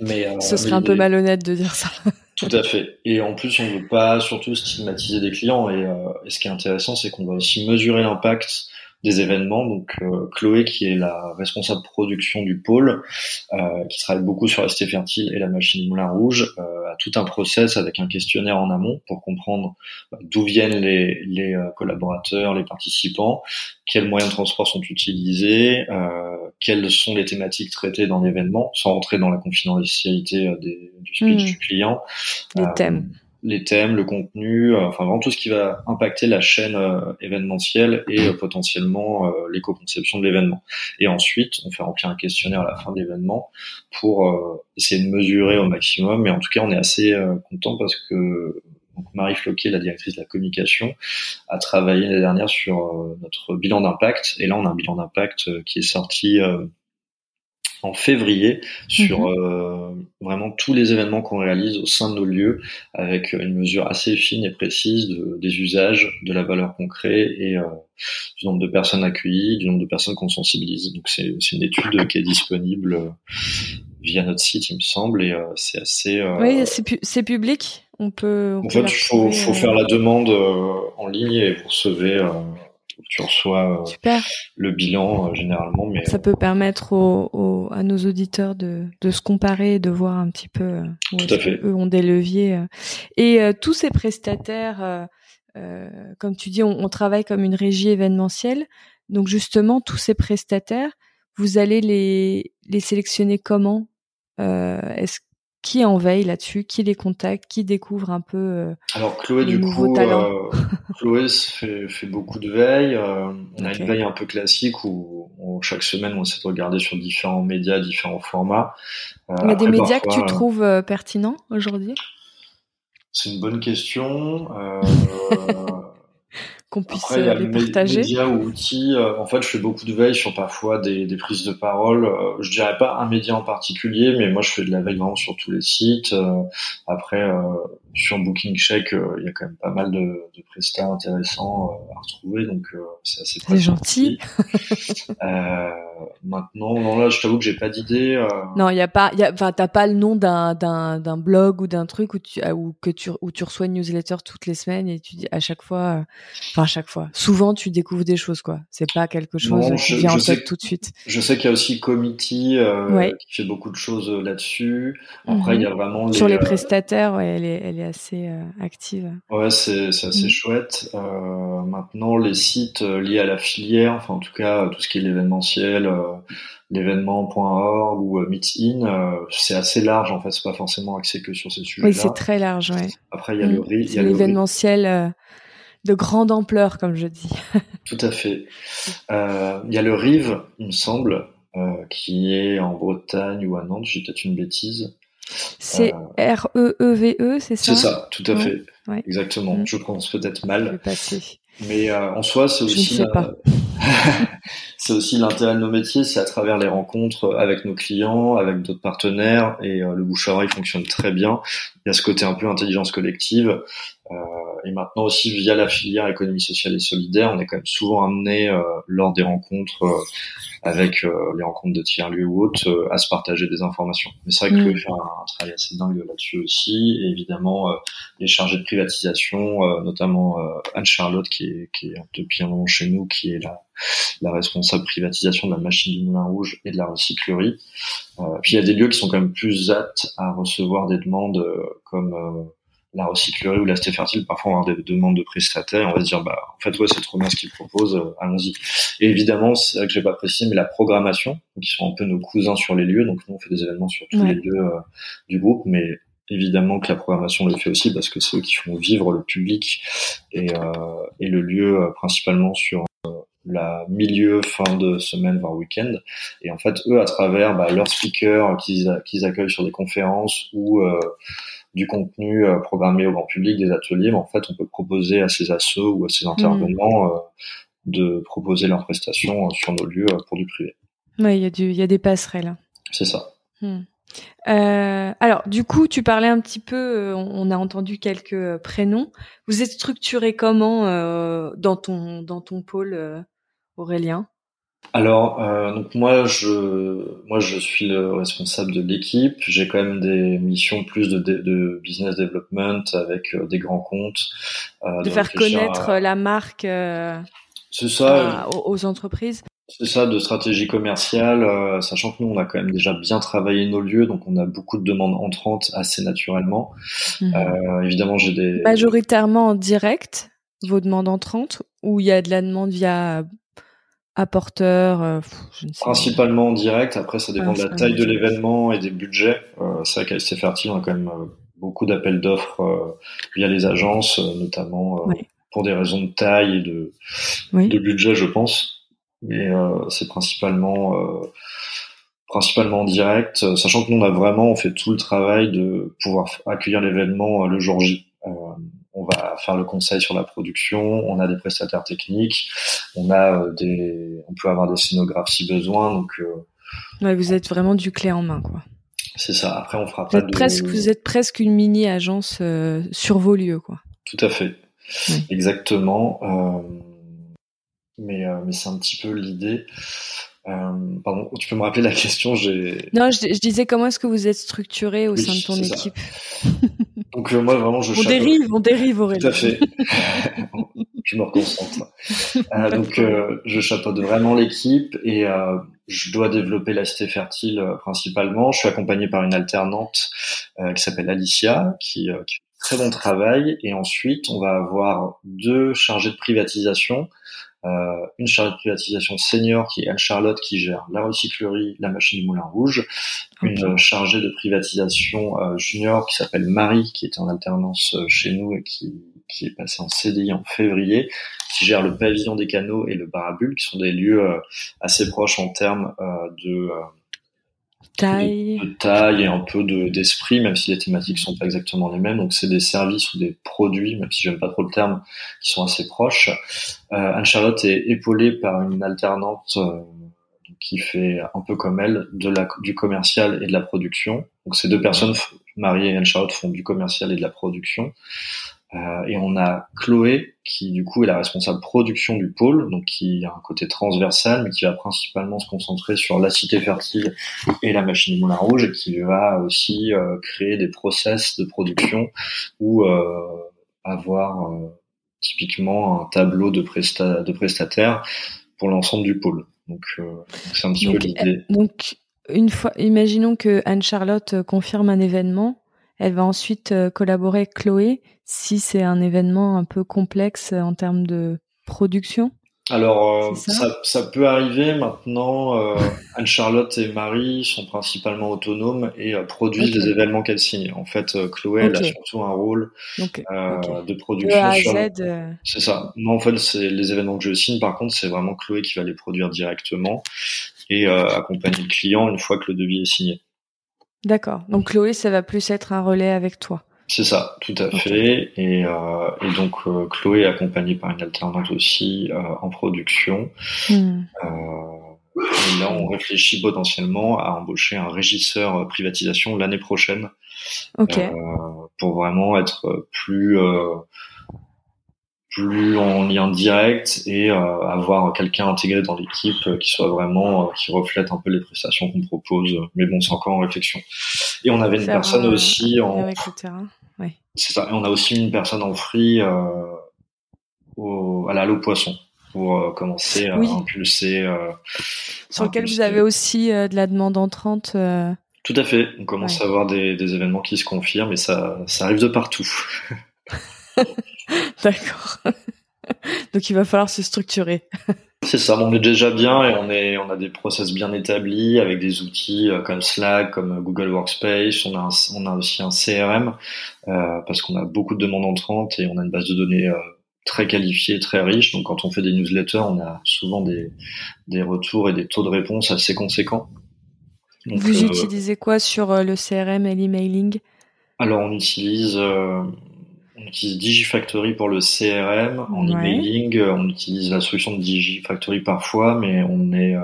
Mais ce serait un peu malhonnête de dire ça. Tout à fait. Et en plus, on ne veut pas surtout stigmatiser des clients. Et, euh, ce qui est intéressant, c'est qu'on va aussi mesurer l'impact des événements. Donc euh, Chloé, qui est la responsable production du pôle, euh, qui travaille beaucoup sur ST Fertile et la machine Moulin Rouge, euh, a tout un process avec un questionnaire en amont pour comprendre bah, d'où viennent les, les collaborateurs, les participants, quels moyens de transport sont utilisés, quelles sont les thématiques traitées dans l'événement, sans rentrer dans la confidentialité du speech hmm. du client. Les thèmes les thèmes, le contenu, euh, enfin vraiment tout ce qui va impacter la chaîne euh, événementielle et euh, potentiellement l'éco-conception de l'événement. Et ensuite, on fait remplir un questionnaire à la fin de l'événement pour essayer de mesurer au maximum. Mais en tout cas, on est assez content parce que Marie Floquet, la directrice de la communication, a travaillé l'année dernière sur notre bilan d'impact. Et là, on a un bilan d'impact qui est sorti en février sur mhm. euh, vraiment tous les événements qu'on réalise au sein de nos lieux avec une mesure assez fine et précise de, des usages, de la valeur qu'on crée et euh, du nombre de personnes accueillies, du nombre de personnes qu'on sensibilise. Donc c'est une étude qui est disponible euh, via notre site, il me semble, et c'est assez. oui, c'est public. On peut. en fait, il faut, faut faire la demande en ligne et vous recevez tu reçois euh, le bilan euh, généralement. Mais ça peut permettre à nos auditeurs de, se comparer, de voir un petit peu euh, où Tout à fait. eux ont des leviers. Et tous ces prestataires, comme tu dis, on, travaille comme une régie événementielle. Donc justement, tous ces prestataires, vous allez les, les sélectionner comment? Est-ce qui en veille là-dessus? Qui les contacte? Qui découvre un peu euh, Alors Chloé, du coup, euh, Chloé fait, fait, beaucoup de veille. Euh, on a une veille un peu classique où, chaque semaine on essaie de regarder sur différents médias, différents formats. Il y a des médias que tu trouves pertinents aujourd'hui? C'est une bonne question. (laughs) qu'on puisse Après, il y a les partager. Médias ou outils. Euh, en fait, je fais beaucoup de veille sur parfois des, des prises de parole. Euh, je dirais pas un média en particulier, mais moi, je fais de la veille vraiment sur tous les sites. Euh, après, sur Booking Check, il y a quand même pas mal de, de prestats intéressants à retrouver, donc c'est assez. C'est gentil. (laughs) maintenant, non là, je t'avoue que j'ai pas d'idée. Non, il y a pas, enfin, t'as pas le nom d'un d'un d'un blog ou d'un truc où tu où que tu où tu reçois une newsletter toutes les semaines et tu dis à chaque fois. Enfin, à chaque fois. Souvent, tu découvres des choses, quoi. C'est pas quelque chose qui vient en tête tout de suite. Je sais qu'il y a aussi Committee euh, qui fait beaucoup de choses euh, là-dessus. Après, il y a mhm. vraiment sur les euh, prestataires, ouais, elle est, elle est assez active. Ouais, c'est assez mhm. chouette. maintenant, les sites liés à la filière, enfin en tout cas tout ce qui est l'événementiel. l'événement.org ou Meetin, c'est assez large en fait, c'est pas forcément axé que sur ces sujets-là. Oui, c'est très large, ouais. Après, il y a le mm. l'événementiel de grande ampleur, comme je dis. (laughs) Tout à fait. Euh, il y a le Rive, il me semble, euh, qui est en Bretagne ou à Nantes, j'ai peut-être une bêtise. C'est R-E-E-V-E, c'est ça? C'est ça, tout à fait. Exactement. Mm. Je pense peut-être mal. Mais euh, en soi, c'est aussi. (laughs) c'est aussi l'intérêt de nos métiers, c'est à travers les rencontres avec nos clients, avec d'autres partenaires, et le bouche à oreille fonctionne très bien. Il y a ce côté un peu intelligence collective. Euh, et maintenant aussi via la filière économie sociale et solidaire, on est quand même souvent amené euh, lors des rencontres euh, avec les rencontres de tiers lieux ou autres à se partager des informations. Mais c'est vrai que mmh. fait un, travail assez dingue là-dessus aussi. Et évidemment, les chargés de privatisation, notamment Anne Charlotte qui est, qui est depuis un moment chez nous, qui est la, la responsable privatisation de la machine du Moulin Rouge et de la recyclerie. puis il y a des lieux qui sont quand même plus aptes à recevoir des demandes comme la recyclerie ou la fertile, parfois on a des demandes de prestataires, on va se dire bah en fait ouais c'est trop bien ce qu'ils proposent, euh, allons-y. Et évidemment, c'est vrai que j'ai pas précisé, mais la programmation, qui sont un peu nos cousins sur les lieux, donc nous on fait des événements sur tous les lieux euh, du groupe, mais évidemment que la programmation le fait aussi parce que c'est eux qui font vivre le public et, euh, et le lieu euh, principalement sur la milieu fin de semaine voire week-end et en fait eux à travers bah, leurs speakers qu'ils qu'ils accueillent sur des conférences ou du contenu euh, programmé au grand public, des ateliers, mais en fait, on peut proposer à ces assos ou à ces intervenants mm. euh, de proposer leurs prestations euh, sur nos lieux pour du privé. Oui, il y, a du, y a des passerelles. C'est ça. Mm. alors, du coup, tu parlais un petit peu, on a entendu quelques prénoms. Vous êtes structuré comment dans ton dans ton pôle, Aurélien? Alors, euh, donc moi, je, moi, je suis le responsable de l'équipe. J'ai quand même des missions plus de, de business development avec euh, des grands comptes. Euh, de, faire connaître la marque. Euh, ça. aux, entreprises. C'est ça, de stratégie commerciale, sachant que nous, on a quand même déjà bien travaillé nos lieux, donc on a beaucoup de demandes entrantes assez naturellement. Mhm. évidemment, j'ai des majoritairement en direct vos demandes entrantes ou il y a de la demande via apporteurs Principalement en direct. Après, ça dépend de la taille de l'événement et des budgets. c'est vrai qu'à Fertile, on a quand même beaucoup d'appels d'offres via les agences, notamment pour des raisons de taille et de, de budget, je pense. Mais c'est principalement principalement en direct, euh, sachant que nous on a vraiment on fait tout le travail de pouvoir accueillir l'événement euh, le jour J. Euh, on va faire le conseil sur la production, on a des prestataires techniques, on a des, on peut avoir des scénographes si besoin. Donc, vous êtes vraiment du clé en main, quoi. C'est ça. Après, on fera vous êtes presque, vous êtes presque une mini agence sur vos lieux, quoi. Tout à fait. Exactement. mais mais c'est un petit peu l'idée. Euh, pardon, tu peux me rappeler la question j'ai... Non, je, je, disais comment est-ce que vous êtes structuré au sein de ton équipe (laughs) Donc euh, moi vraiment je... On dérive, on dérive Aurélie. Tout à fait. (laughs) je me reconcentre. Euh, donc euh, je chapeaute vraiment l'équipe et euh, je dois développer la cité fertile principalement. Je suis accompagné par une alternante qui s'appelle Alicia qui, qui fait très bon travail et ensuite on va avoir deux chargés de privatisation euh, une chargée de privatisation senior qui est Anne-Charlotte qui gère la recyclerie, la machine du Moulin Rouge, une chargée de privatisation euh, junior qui s'appelle Marie qui était en alternance euh, chez nous et qui, qui est passée en CDI en février, qui gère le pavillon des canaux et le barabule, qui sont des lieux assez proches en termes de taille. De, taille et un peu d'esprit, même si les thématiques sont pas exactement les mêmes. Donc c'est des services ou des produits, même si j'aime pas trop le terme, qui sont assez proches. Euh, Anne-Charlotte est épaulée par une alternante euh, qui fait un peu comme elle de la, du commercial et de la production. Donc ces deux personnes, Marie et Anne-Charlotte, font du commercial et de la production. Euh, et on a Chloé qui du coup est la responsable production du pôle, donc qui a un côté transversal, mais qui va principalement se concentrer sur la cité fertile et la machine du Moulin Rouge, et qui va aussi euh, créer des process de production ou euh, avoir typiquement un tableau de, presta de prestataires pour l'ensemble du pôle. Donc c'est un petit peu l'idée. Donc une fois, imaginons que Anne Charlotte confirme un événement elle va ensuite euh, collaborer avec Chloé si c'est un événement un peu complexe euh, en termes de production. Alors euh, ça, ça, peut arriver maintenant. Euh, Anne-Charlotte et Marie sont principalement autonomes et produisent les événements qu'elles signent. En fait, Chloé elle a surtout un rôle de production. sur... C'est ça. Moi en fait, c'est les événements que je signe. Par contre, c'est vraiment Chloé qui va les produire directement et accompagner le client une fois que le devis est signé. D'accord. Donc Chloé, ça va plus être un relais avec toi. C'est ça, tout à fait. Et, euh, et donc euh, Chloé est accompagnée par une alternante aussi euh, en production. Hmm. Euh, et là, on réfléchit potentiellement à embaucher un régisseur privatisation l'année prochaine. Ok. Euh, pour vraiment être plus plus en lien direct et euh, avoir quelqu'un intégré dans l'équipe euh, qui soit vraiment euh, qui reflète un peu les prestations qu'on propose. Mais bon c'est encore en réflexion. Et on avait une personne aussi en c'est ça. Et on a aussi une personne en free au, à la poisson pour commencer à impulser sur lequel vous avez aussi de la demande entrante tout à fait. On commence à avoir des, des événements qui se confirment et ça ça arrive de partout (laughs) (laughs) D'accord. (laughs) Donc il va falloir se structurer. (laughs) C'est ça, on est déjà bien et on est, on a des process bien établis avec des outils euh, comme Slack, comme Google Workspace. On a, on a aussi un CRM euh, parce qu'on a beaucoup de demandes entrantes et on a une base de données euh, très qualifiée, très riche. Donc quand on fait des newsletters, on a souvent des, des retours et des taux de réponse assez conséquents. Vous utilisez quoi sur le CRM et l'emailing? Alors on utilise on utilise Digifactory pour le CRM. En emailing, euh, on utilise la solution de Digifactory parfois, mais on est, euh,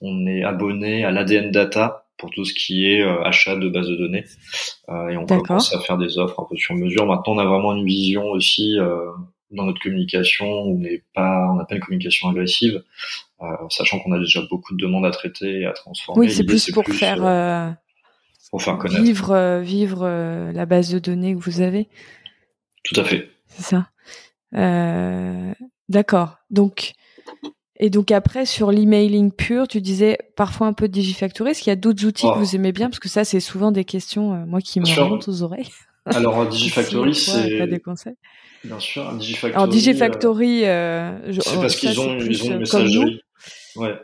on est abonné à l'ADN Data pour tout ce qui est euh, achat de bases de données. et on commence à faire des offres un peu sur mesure. Maintenant, on a vraiment une vision aussi dans notre communication. On n'est pas, on n'a pas une communication agressive, sachant qu'on a déjà beaucoup de demandes à traiter et à transformer. Oui, c'est plus pour faire pour faire connaître. Vivre, vivre la base de données que vous avez. Tout à fait. C'est ça. Euh, D'accord. Donc, et donc après, sur l'emailing pur, tu disais parfois un peu de Digifactory. Est-ce qu'il y a d'autres outils que oh. vous aimez bien? Parce que ça, c'est souvent des questions, euh, moi, qui me remontent aux oreilles. (laughs) Alors (laughs) Digifactory, c'est. des conseils Bien sûr, Digifactory. Alors Digifactory, euh, c'est parce qu'ils ont, ils ont une messagerie. Ouais.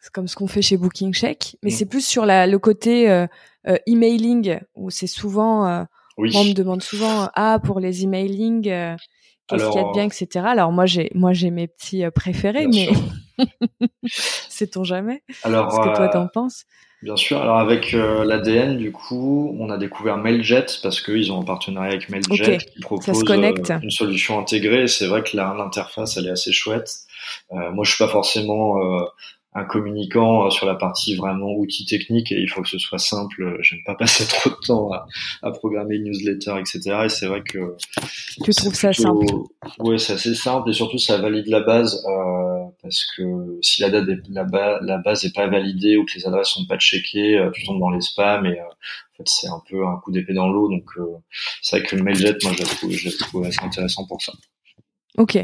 C'est comme ce qu'on fait chez Booking Check, mais mm. c'est plus sur la, le côté euh, emailing où c'est souvent. Oui. on me demande souvent ah pour les emailing qu'est-ce qu'il y a de bien, etc. Alors moi j'ai moi j'ai mes petits euh, préférés, mais (laughs) sait-on jamais Alors, ce que toi t'en penses? Bien sûr. Alors avec euh, l'ADN, du coup, on a découvert Mailjet parce qu'ils ont un partenariat avec Mailjet qui propose euh, une solution intégrée. C'est vrai que l'interface elle est assez chouette. moi, je suis pas forcément un communicant euh, sur la partie vraiment outils techniques et il faut que ce soit simple. J'aime pas (laughs) passer trop de temps à, à programmer une newsletter, etc. Et c'est vrai que tu trouves ça simple? Oui, c'est assez simple et surtout ça valide la base euh, parce que si la date la, la, base est pas validée ou que les adresses sont pas checkées, euh, tu tombes dans les spams et euh, en fait c'est un peu un coup d'épée dans l'eau. Donc c'est vrai que le Mailjet, moi je la trouve, je la trouve assez intéressant pour ça. Ok,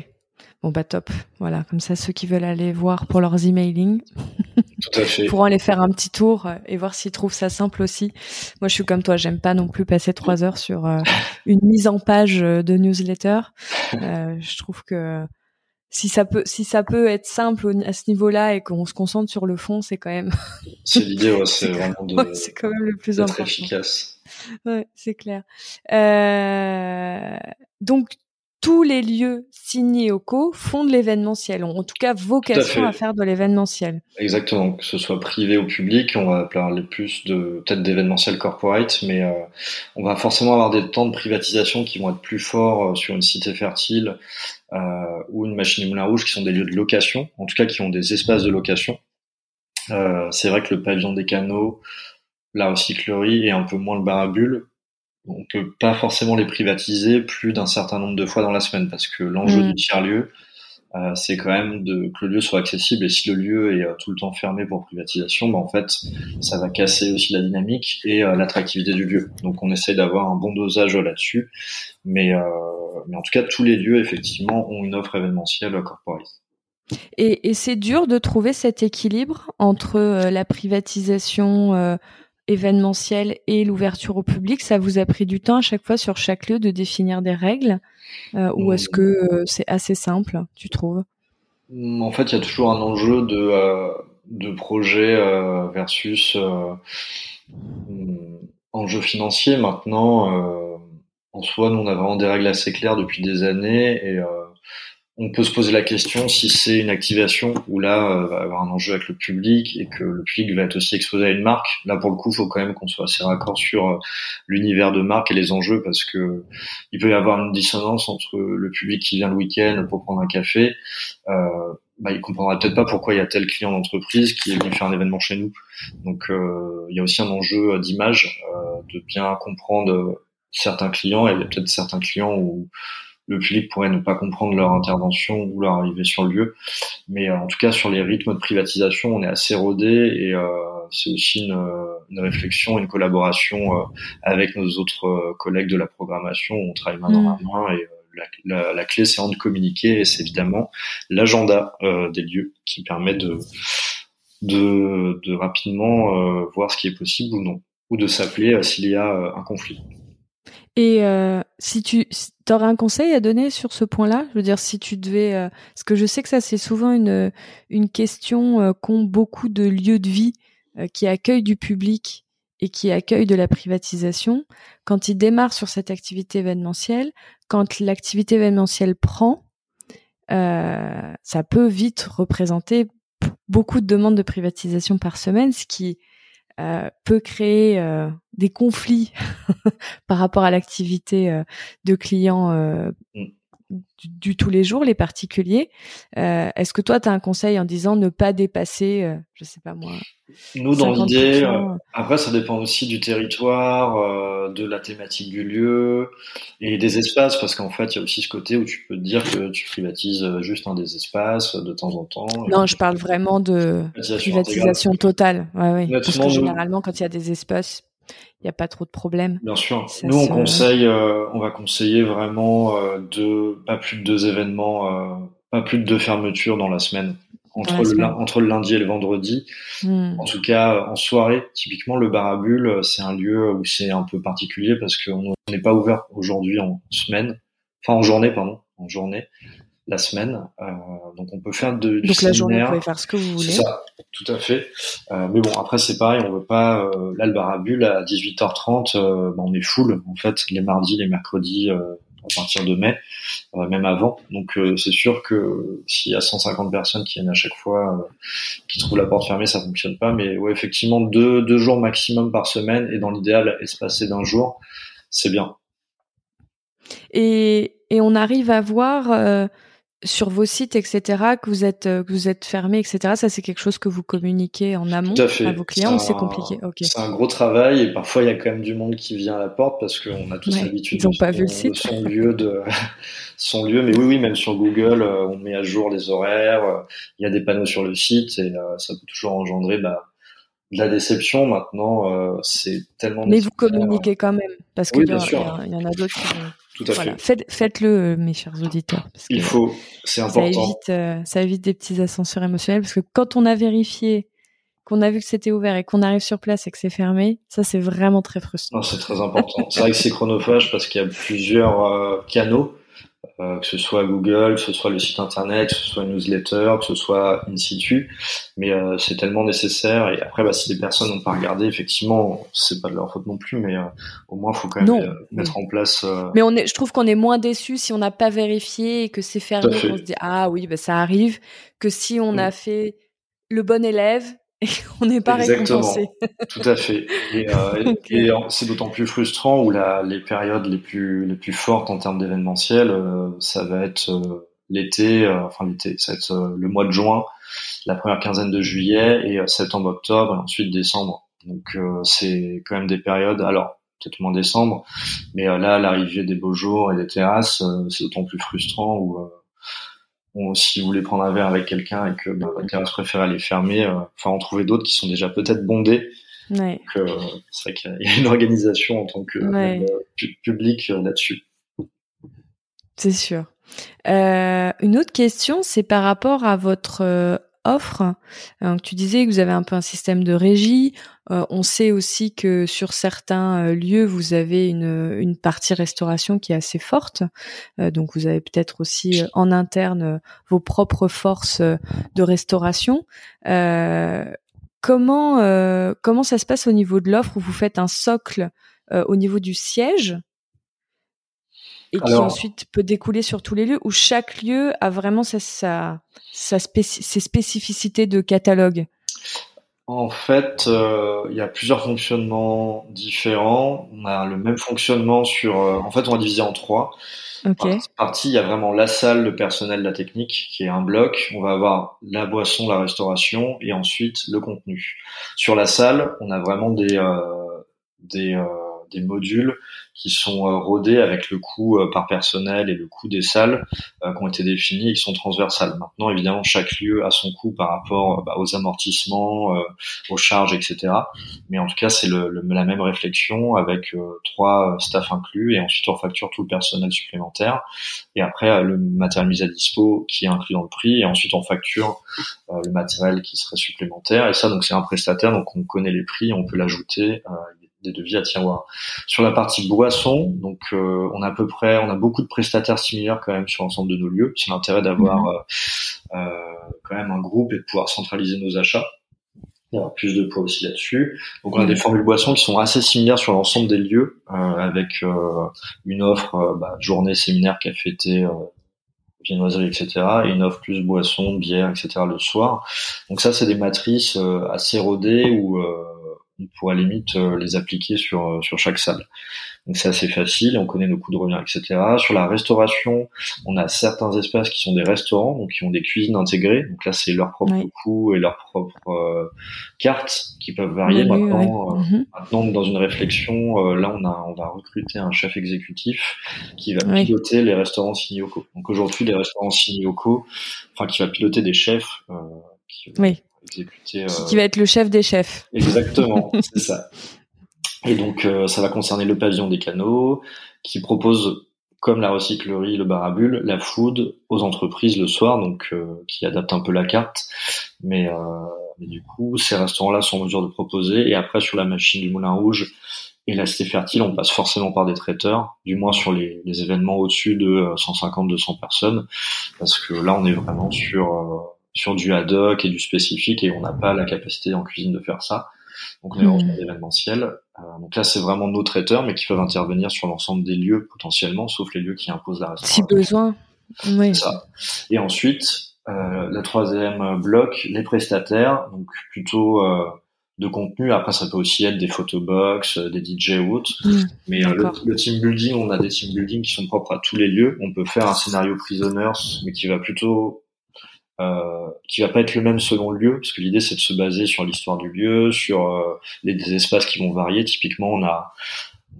Bon bah top, voilà, comme ça ceux qui veulent aller voir pour leurs emailing (laughs) Tout à fait. pourront aller faire un petit tour euh, et voir s'ils trouvent ça simple aussi. Moi je suis comme toi, j'aime pas non plus passer trois heures sur euh, (laughs) une mise en page euh, de newsletter. je trouve que si ça peut si ça peut être simple à ce niveau-là et qu'on se concentre sur le fond, c'est quand même. (laughs) c'est l'idée, ouais, c'est vraiment de. c'est quand même le plus important. efficace. Ouais, c'est clair. Euh... Donc tous les lieux signés au co font de l'événementiel, ont en tout cas vocation à, faire de l'événementiel. Exactement, que ce soit privé ou public, on va parler plus de peut-être d'événementiel corporate, mais euh, on va forcément avoir des temps de privatisation qui vont être plus forts euh, sur une cité fertile euh, ou une machine moulin rouge qui sont des lieux de location, en tout cas qui ont des espaces de location. c'est vrai que le pavillon des canaux, la recyclerie et un peu moins le bar à bulles on peut pas forcément les privatiser plus d'un certain nombre de fois dans la semaine parce que l'enjeu mm. du tiers-lieu, euh, c'est quand même de, que le lieu soit accessible et si le lieu est euh, tout le temps fermé pour privatisation, bah, en fait, ça va casser aussi la dynamique et euh, l'attractivité du lieu. Donc on essaie d'avoir un bon dosage là-dessus, mais, mais en tout cas, tous les lieux, effectivement, ont une offre événementielle corporate. Et, et c'est dur de trouver cet équilibre entre la privatisation événementiel et l'ouverture au public, ça vous a pris du temps à chaque fois sur chaque lieu de définir des règles euh, ou est-ce que euh, c'est assez simple, tu trouves? En fait, il y a toujours un enjeu de, euh, de projet versus enjeu financier. Maintenant, en soi, nous, on a vraiment des règles assez claires depuis des années et on peut se poser la question si c'est une activation où là euh, va avoir un enjeu avec le public et que le public va être aussi exposé à une marque. Là pour le coup, il faut quand même qu'on soit assez raccord sur euh, l'univers de marque et les enjeux parce que il peut y avoir une dissonance entre le public qui vient le week-end pour prendre un café. Euh, bah, il comprendra peut-être pas pourquoi il y a tel client d'entreprise qui est venu faire un événement chez nous. Donc euh, il y a aussi un enjeu d'image, de bien comprendre certains clients et peut-être certains clients où le public pourrait ne pas comprendre leur intervention ou leur arrivée sur le lieu. Mais euh, en tout cas, sur les rythmes de privatisation, on est assez rodé et euh, c'est aussi une, une, réflexion, une collaboration euh, avec nos autres collègues de la programmation. On travaille main dans la mmh. main et la, la, clé, c'est de communiquer et c'est évidemment l'agenda des lieux qui permet de, de, de rapidement voir ce qui est possible ou non, ou de s'appeler s'il y a un conflit. Et euh, si tu aurais un conseil à donner sur ce point-là, je veux dire, si tu devais, euh, parce que je sais que ça c'est souvent une une question euh, qu'ont beaucoup de lieux de vie euh, qui accueillent du public et qui accueillent de la privatisation. Quand ils démarrent sur cette activité événementielle, quand l'activité événementielle prend, ça peut vite représenter beaucoup de demandes de privatisation par semaine, ce qui euh, peut créer euh, des conflits (laughs) par rapport à l'activité euh, de clients du, tous les jours, les particuliers. Euh, Est-ce que toi, tu as un conseil en disant ne pas dépasser, euh, je sais pas moi Nous, dans l'idée, euh, après, ça dépend aussi du territoire, euh, de la thématique du lieu et des espaces, parce qu'en fait, il y a aussi ce côté où tu peux te dire que tu privatises juste un des espaces de temps en temps. Non, je parle vraiment de privatisation, totale. Ouais, ouais. Parce que généralement, quand il y a des espaces il n'y a pas trop de problèmes. Bien sûr. Nous, on conseille, euh, on va conseiller vraiment euh, deux, pas plus de deux événements, euh, pas plus de deux fermetures dans la semaine. entre, le, entre le lundi et le vendredi. Hmm. En tout cas, en soirée, typiquement, le bar à bulles, c'est un lieu où c'est un peu particulier parce qu'on n'est pas ouvert aujourd'hui en semaine, enfin en journée, pardon, en journée la semaine. Euh, donc on peut faire de, du Donc la journée, vous pouvez faire ce que vous voulez. C'est ça, tout à fait. Euh, mais bon, après c'est pareil, on veut pas. Euh, là, le bar à bulle à 18h30, euh, bah, on est full en fait les mardis, les mercredis euh, à partir de mai, euh, même avant. Donc c'est sûr que s'il y a 150 personnes qui viennent à chaque fois, qui trouvent la porte fermée, ça fonctionne pas. Mais ouais, effectivement, deux, deux jours maximum par semaine et dans l'idéal espacé d'un jour, c'est bien. Et, et on arrive à voir sur vos sites, etc., que vous êtes euh, que vous êtes fermé, etc. Ça, c'est quelque chose que vous communiquez en amont à, vos clients c'est compliqué? C'est un gros travail et parfois il y a quand même du monde qui vient à la porte parce qu'on a tous l'habitude de pas vu le site. son lieu de (laughs) son lieu. Mais oui, oui, même sur Google, euh, on met à jour les horaires. Euh, il y a des panneaux sur le site et ça peut toujours engendrer bah, de la déception. Maintenant, c'est tellement. Mais vous communiquez quand même parce qu'il y, y, en a d'autres qui tout à fait. Faites, faites-le, euh, mes chers auditeurs. Il faut, c'est important. Ça évite, euh, ça évite des petits ascenseurs émotionnels parce que quand on a vérifié, qu'on a vu que c'était ouvert et qu'on arrive sur place et que c'est fermé, ça c'est vraiment très frustrant. c'est très important. c'est vrai que c'est chronophage parce qu'il y a plusieurs euh, canaux euh, que ce soit Google, que ce soit le site internet, que ce soit une newsletter, que ce soit in situ, mais euh, c'est tellement nécessaire. Et après, bah, si des personnes n'ont pas regardé, effectivement, c'est pas de leur faute non plus, mais euh, au moins, faut quand même mettre en place. Mais on est, je trouve qu'on est moins déçu si on n'a pas vérifié et que c'est fermé, qu'on se dit ah oui, bah, ça arrive, que si on a mm. fait le bon élève (laughs) et qu'on n'est pas récompensé. Tout à fait. Et, euh, (laughs) et c'est d'autant plus frustrant où la, les périodes les plus les plus fortes en termes d'événementiel, euh, ça va être euh, l'été, euh, enfin l'été, ça va être le mois de juin, la première quinzaine de juillet et septembre, octobre, et ensuite décembre. Donc c'est quand même des périodes. Alors peut-être moins décembre, mais là l'arrivée des beaux jours et des terrasses, c'est d'autant plus frustrant où si vous voulez prendre un verre avec quelqu'un et que bah, votre terrasse préfère aller fermer, euh, enfin en trouver d'autres qui sont déjà peut-être bondés. Ouais. Donc euh, c'est vrai qu'il y a une organisation en tant que euh, public là-dessus. C'est sûr. une autre question, c'est par rapport à votre offre. Donc, tu disais que vous avez un peu un système de régie. Euh, on sait aussi que sur certains euh, lieux, vous avez une, une partie restauration qui est assez forte. Euh, donc, vous avez peut-être aussi en interne vos propres forces de restauration. comment comment ça se passe au niveau de l'offre? Où vous faites un socle au niveau du siège? Et qui ensuite peut découler sur tous les lieux, où chaque lieu a vraiment sa, sa, sa ses spécificités de catalogue En fait, euh, il y a plusieurs fonctionnements différents. On a le même fonctionnement sur... Euh, en fait, on va diviser en trois. Okay. Partie, il y a vraiment la salle, le personnel, la technique, qui est un bloc. On va avoir la boisson, la restauration, et ensuite le contenu. Sur la salle, on a vraiment des... Euh, des des modules qui sont euh, rodés avec le coût euh, par personnel et le coût des salles euh, qui ont été définis et qui sont transversales. Maintenant, évidemment, chaque lieu a son coût par rapport bah, aux amortissements, aux charges, etc. Mais en tout cas, c'est le, la même réflexion avec trois staffs inclus et ensuite on facture tout le personnel supplémentaire et après le matériel mis à dispo qui est inclus dans le prix et ensuite on facture le matériel qui serait supplémentaire et ça donc c'est un prestataire donc on connaît les prix on peut l'ajouter des devis à tiroir. Sur la partie boisson, donc euh, on a à peu près, on a beaucoup de prestataires similaires quand même sur l'ensemble de nos lieux. C'est l'intérêt d'avoir mhm. euh, euh, quand même un groupe et de pouvoir centraliser nos achats. Il y aura plus de poids aussi là-dessus. Donc on a des mhm. formules boissons qui sont assez similaires sur l'ensemble des lieux, avec une offre bah, journée, séminaire, thé, viennoiserie, etc. Et une offre plus boisson, bière, etc. le soir. Donc ça, c'est des matrices assez rodées où on pourrait limite euh, les appliquer sur, euh, sur chaque salle. Donc c'est assez facile, on connaît nos coûts de revient, etc. Sur la restauration, on a certains espaces qui sont des restaurants, donc qui ont des cuisines intégrées. Donc là, c'est leur propre coût et leur propre euh, carte qui peuvent varier. maintenant, mhm. maintenant, dans une réflexion, là, on a on va recruter un chef exécutif qui va piloter les restaurants Signioco. Donc aujourd'hui, les restaurants Signioco, enfin qui va piloter des chefs. qui, oui exécuter. Qui va être le chef des chefs. Exactement, (laughs) c'est ça. Et donc, euh, ça va concerner le pavillon des canaux, qui propose comme la recyclerie, le bar à bulles, la food aux entreprises le soir, donc euh, qui adaptent un peu la carte. Mais, euh, mais du coup, ces restaurants-là sont en mesure de proposer. Et après, sur la machine du Moulin Rouge et la Cité Fertile, on passe forcément par des traiteurs, du moins sur les, les événements au-dessus de 150-200 personnes, parce que là, on est vraiment sur sur du ad hoc et du spécifique, et on n'a pas la capacité en cuisine de faire ça. Donc on est mmh. événementiel. Euh, donc là, c'est vraiment nos traiteurs, mais qui peuvent intervenir sur l'ensemble des lieux potentiellement, sauf les lieux qui imposent la restauration. Si besoin. Oui. Ça. Et ensuite, euh, le troisième bloc, les prestataires, donc plutôt euh, de contenu. Après, ça peut aussi être des photobox, euh, des DJ ou autres. Mmh. mais euh, le, le, team building, on a des team building qui sont propres à tous les lieux. On peut faire un scénario prisoners, mais qui va plutôt euh, qui va pas être le même selon le lieu, parce que l'idée c'est de se baser sur l'histoire du lieu, sur euh, les, des espaces qui vont varier. Typiquement, on a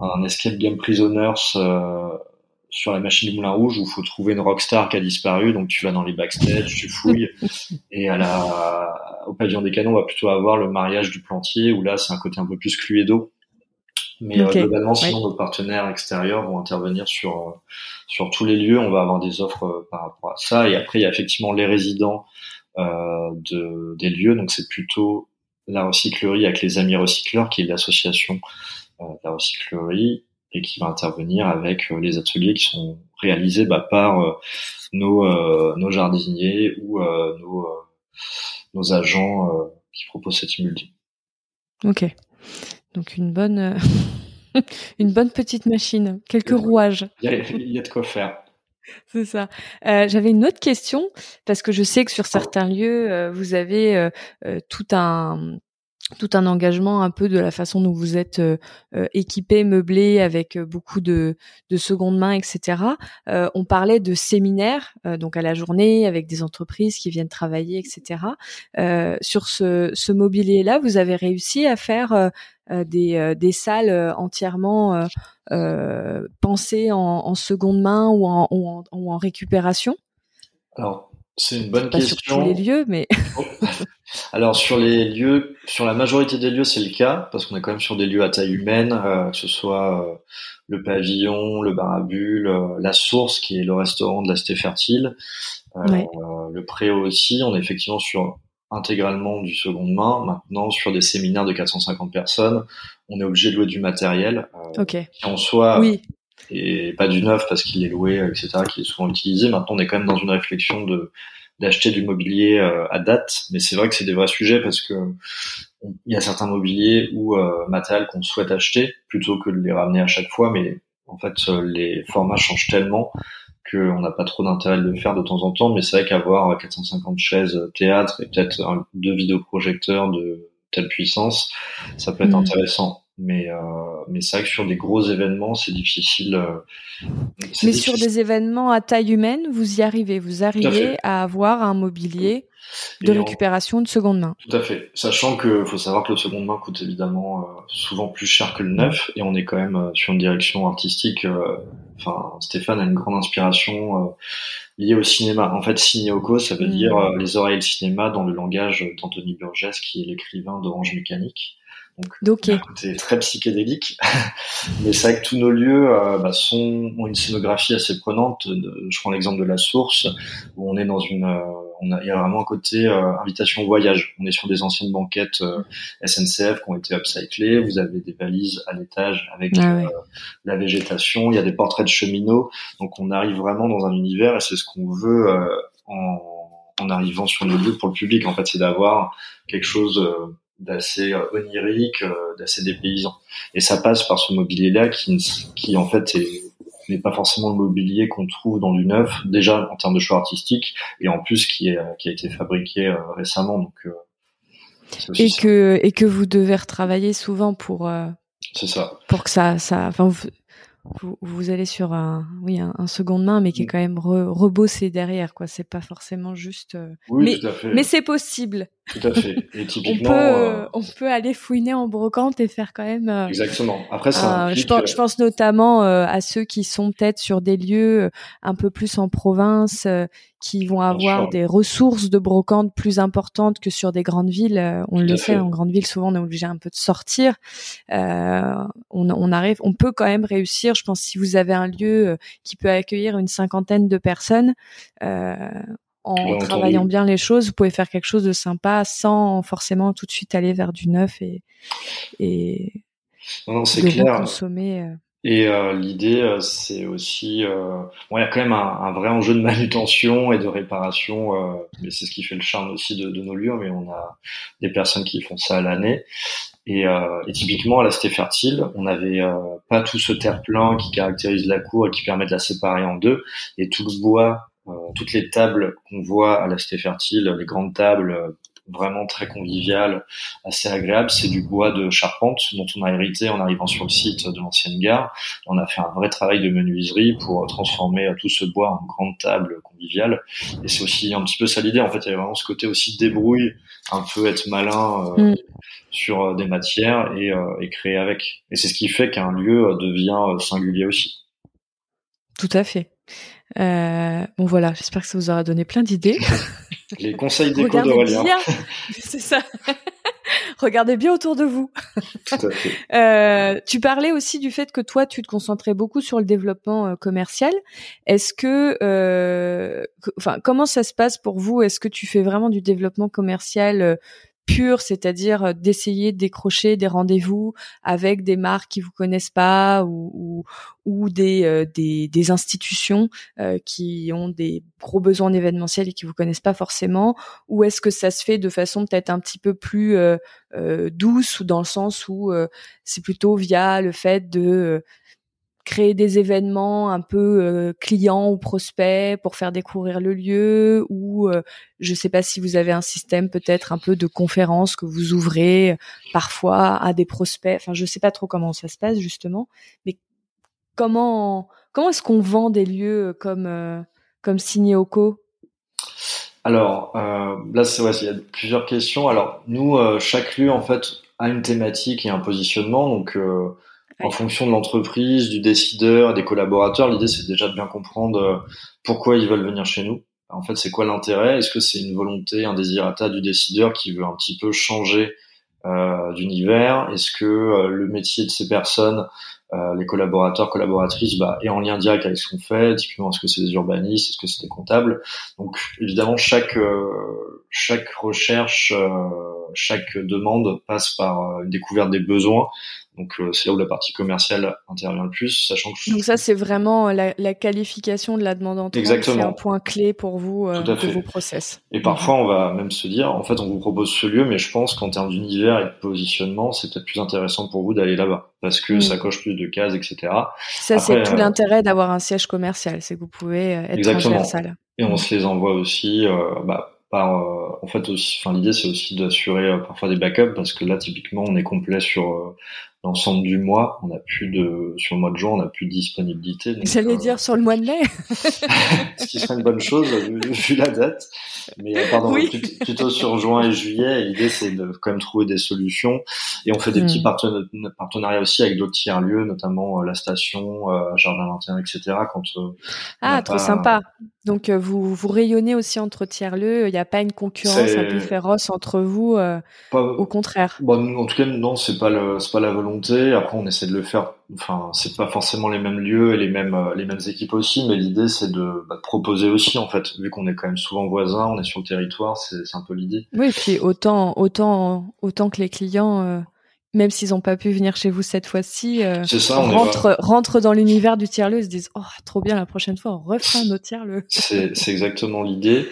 un escape game prisoners euh, sur la machine du Moulin Rouge où il faut trouver une rockstar qui a disparu, donc tu vas dans les backstage, tu fouilles, (laughs) et à la, au pavillon des canons, on va plutôt avoir le mariage du plantier, où là c'est un côté un peu plus cluedo. Mais euh, globalement, sinon, nos partenaires extérieurs vont intervenir sur euh, sur tous les lieux. On va avoir des offres euh, par rapport à ça. Et après, il y a effectivement les résidents euh, de, des lieux. Donc, c'est plutôt la recyclerie avec les amis recycleurs, qui est l'association euh, de la recyclerie et qui va intervenir avec les ateliers qui sont réalisés bah, par nos, nos jardiniers ou nos, nos agents qui proposent cette multi. Ok. Donc une bonne, euh, (laughs) une bonne petite machine, quelques rouages. Il y, a, de quoi faire. (laughs) C'est ça. Euh, J'avais une autre question parce que je sais que sur certains lieux, euh, vous avez tout un tout un engagement un peu de la façon dont vous êtes euh, euh, équipé, meublé, avec euh, beaucoup de, de seconde main, etc. on parlait de séminaires, donc à la journée, avec des entreprises qui viennent travailler, etc. sur ce, ce mobilier-là, vous avez réussi à faire des, des salles entièrement pensées en, seconde main ou en, en, récupération? C'est une bonne question. Sur tous les lieux, mais. (laughs) Alors sur les lieux, sur la majorité des lieux, c'est le cas parce qu'on est quand même sur des lieux à taille humaine, euh, que ce soit euh, le pavillon, le bar à bulles, euh, la source qui est le restaurant de la Cité Fertile, le préau aussi. On est effectivement sur intégralement du seconde main. Maintenant, sur des séminaires de 450 personnes, on est obligé de louer du matériel qui en soit oui et pas du neuf parce qu'il est loué, etc., qui est souvent utilisé. Maintenant, on est quand même dans une réflexion de d'acheter du mobilier euh, à date, mais c'est vrai que c'est des vrais sujets parce que il y a certains mobiliers ou euh, matériel qu'on souhaite acheter plutôt que de les ramener à chaque fois, mais en fait euh, les formats changent tellement qu'on n'a pas trop d'intérêt de le faire de temps en temps, mais c'est vrai qu'avoir 450 chaises théâtre et peut-être deux vidéoprojecteurs de telle puissance, ça peut être mmh. intéressant. Mais, euh, mais c'est vrai que sur des gros événements, c'est difficile. Euh, mais sur des événements à taille humaine, vous y arrivez. Vous arrivez à, avoir un mobilier de récupération de seconde main. Tout à fait. Sachant que faut savoir que le seconde main coûte évidemment euh, souvent plus cher que le neuf, et on est quand même sur une direction artistique. Enfin, Stéphane a une grande inspiration liée au cinéma. En fait, Cinéoco, ça veut mm. dire les oreilles de cinéma dans le langage d'Anthony Burgess, qui est l'écrivain d'Orange Mécanique. Donc, c'est très psychédélique. (laughs) Mais c'est vrai que tous nos lieux euh, bah, sont, ont une scénographie assez prenante. Je prends l'exemple de la source, où on est dans une... Euh, on a, il y a vraiment un côté euh, invitation au voyage. On est sur des anciennes banquettes SNCF qui ont été upcyclées. Vous avez des valises à l'étage avec ah la végétation. Il y a des portraits de cheminots. Donc on arrive vraiment dans un univers et c'est ce qu'on veut en, en arrivant sur nos lieux pour le public. En fait, c'est d'avoir quelque chose d'assez euh, onirique, euh, d'assez dépaysant. Et ça passe par ce mobilier-là qui, qui en fait n'est pas forcément le mobilier qu'on trouve dans du neuf, déjà en termes de choix artistique, et en plus qui, est, qui a été fabriqué euh, récemment. Donc, et que et que vous devez retravailler souvent pour. c'est ça. Pour que ça, ça, enfin, vous, vous, allez sur un, oui, un, seconde main, mais qui est quand même re, rebossé derrière, quoi. C'est pas forcément juste. Oui, mais, tout à fait. mais c'est possible. Tout à fait. Et typiquement, on, peut, euh, on peut aller fouiner en brocante et faire quand même. Euh, Exactement. Après, ça je, pense, je pense notamment à ceux qui sont peut-être sur des lieux un peu plus en province, qui vont avoir des ressources de brocante plus importantes que sur des grandes villes. On le sait, en grande ville, souvent, on est obligé un peu de sortir. on, on arrive, on peut quand même réussir. Je pense si vous avez un lieu qui peut accueillir une cinquantaine de personnes. En travaillant bien les choses, vous pouvez faire quelque chose de sympa sans forcément tout de suite aller vers du neuf et et non, c'est clair. consommer. Euh. Et euh, l'idée, euh, c'est aussi, bon, il y a quand même un, vrai enjeu de manutention et de réparation, mais c'est ce qui fait le charme aussi de, nos lieux. Mais on a des personnes qui font ça à l'année. Et, et, typiquement à la Cité Fertile, on n'avait pas tout ce terre-plein qui caractérise la cour et qui permet de la séparer en deux. Et tout le bois toutes les tables qu'on voit à la Cité Fertile, les grandes tables euh, vraiment très conviviales, assez agréables, c'est du bois de charpente dont on a hérité en arrivant sur le site de l'ancienne gare. On a fait un vrai travail de menuiserie pour transformer tout ce bois en grande table conviviale. Et c'est aussi un petit peu ça l'idée. En fait, il y a vraiment ce côté aussi débrouille, un peu être malin euh, mm. sur des matières et, et créer avec. Et c'est ce qui fait qu'un lieu devient singulier aussi. Tout à fait. Euh, bon voilà, j'espère que ça vous aura donné plein d'idées. (laughs) Les conseils d'éco d'Aurélien. (laughs) C'est ça. (laughs) Regardez bien autour de vous. Tout à fait. Euh, tu parlais aussi du fait que toi, tu te concentrais beaucoup sur le développement euh, commercial. Est-ce que, enfin, comment ça se passe pour vous? Est-ce que tu fais vraiment du développement commercial euh, pur, c'est-à-dire euh, d'essayer de décrocher des rendez-vous avec des marques qui vous connaissent pas ou, ou, des, euh, des, des, institutions euh, qui ont des gros besoins d'événementiel et qui vous connaissent pas forcément, ou est-ce que ça se fait de façon peut-être un petit peu plus douce ou dans le sens où c'est plutôt via le fait de créer des événements un peu euh, clients ou prospects pour faire découvrir le lieu ou euh, je sais pas si vous avez un système peut-être un peu de conférences que vous ouvrez euh, parfois à des prospects. Enfin je sais pas trop comment ça se passe justement. Mais comment comment est-ce qu'on vend des lieux comme comme Signéoco alors là c'est ouais, il y a plusieurs questions. Alors nous chaque lieu en fait a une thématique et un positionnement. Donc en fonction de l'entreprise, du décideur, des collaborateurs. L'idée, c'est déjà de bien comprendre euh, pourquoi ils veulent venir chez nous. En fait, c'est quoi l'intérêt? Est-ce que c'est une volonté, un désirata du décideur qui veut un petit peu changer euh, d'univers? Est-ce que euh, le métier de ces personnes, euh, les collaborateurs, collaboratrices, bah, est en lien direct avec ce qu'on fait? Typiquement, est-ce que c'est des urbanistes? Est-ce que c'est des comptables? Donc, évidemment, chaque chaque recherche, chaque demande passe par une découverte des besoins donc euh, c'est là où la partie commerciale intervient le plus, sachant que donc ça c'est vraiment la, la, qualification de la demande en c'est un point clé pour vous euh, de vos process. Et parfois on va même se dire, en fait on vous propose ce lieu, mais je pense qu'en termes d'univers et de positionnement, c'est peut-être plus intéressant pour vous d'aller là-bas parce que ça coche plus de cases, etc. Ça c'est tout euh, l'intérêt d'avoir un siège commercial, c'est que vous pouvez être Exactement. transversal. Et on se les envoie aussi, bah, par, en fait aussi, enfin l'idée c'est aussi d'assurer parfois des backups parce que là typiquement on est complet sur l'ensemble du mois, on a plus de sur le mois de juin, on a plus de disponibilité. J'allais euh, dire sur le mois de mai. (laughs) ce qui serait une bonne chose vu, la date. Mais euh, pardon, plutôt, sur juin et juillet. L'idée c'est de quand même trouver des solutions et on fait des petits hmm. partenariats aussi avec d'autres tiers lieux, notamment euh, la station, Jardin 21, etc. Quand ah trop sympa. Donc vous vous rayonnez aussi entre tiers lieux. Il n'y a pas une concurrence un peu féroce entre vous. au contraire. Bon, en tout cas non, c'est pas le c'est pas la volonté après, on essaie de le faire. Enfin, c'est pas forcément les mêmes lieux et les mêmes euh, équipes aussi, mais l'idée c'est de, bah, proposer aussi en fait, vu qu'on est quand même souvent voisins, on est sur le territoire, c'est un peu l'idée. Oui, et puis autant que les clients euh, même s'ils n'ont pas pu venir chez vous cette fois-ci, euh, rentrent, dans l'univers du tiers-lieu et se disent oh trop bien la prochaine fois on refera nos tiers-lieux. (laughs) C'est exactement l'idée.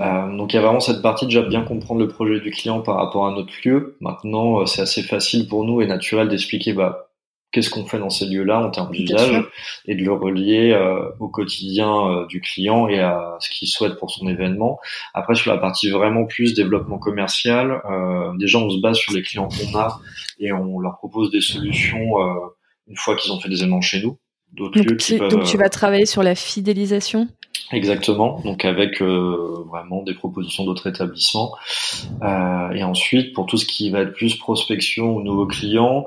Euh, donc il y a vraiment cette partie déjà bien comprendre le projet du client par rapport à notre lieu. Maintenant euh, c'est assez facile pour nous et naturel d'expliquer bah qu'est-ce qu'on fait dans ces lieux-là en termes d'usage et de le relier euh, au quotidien euh, du client et à ce qu'il souhaite pour son événement. Après, sur la partie vraiment plus développement commercial, euh, déjà on se base sur les clients qu'on a et on leur propose des solutions une fois qu'ils ont fait des événements chez nous. donc, tu vas travailler sur la fidélisation? Exactement, donc avec euh, vraiment des propositions d'autres établissements. Euh, et ensuite, pour tout ce qui va être plus prospection aux nouveaux clients,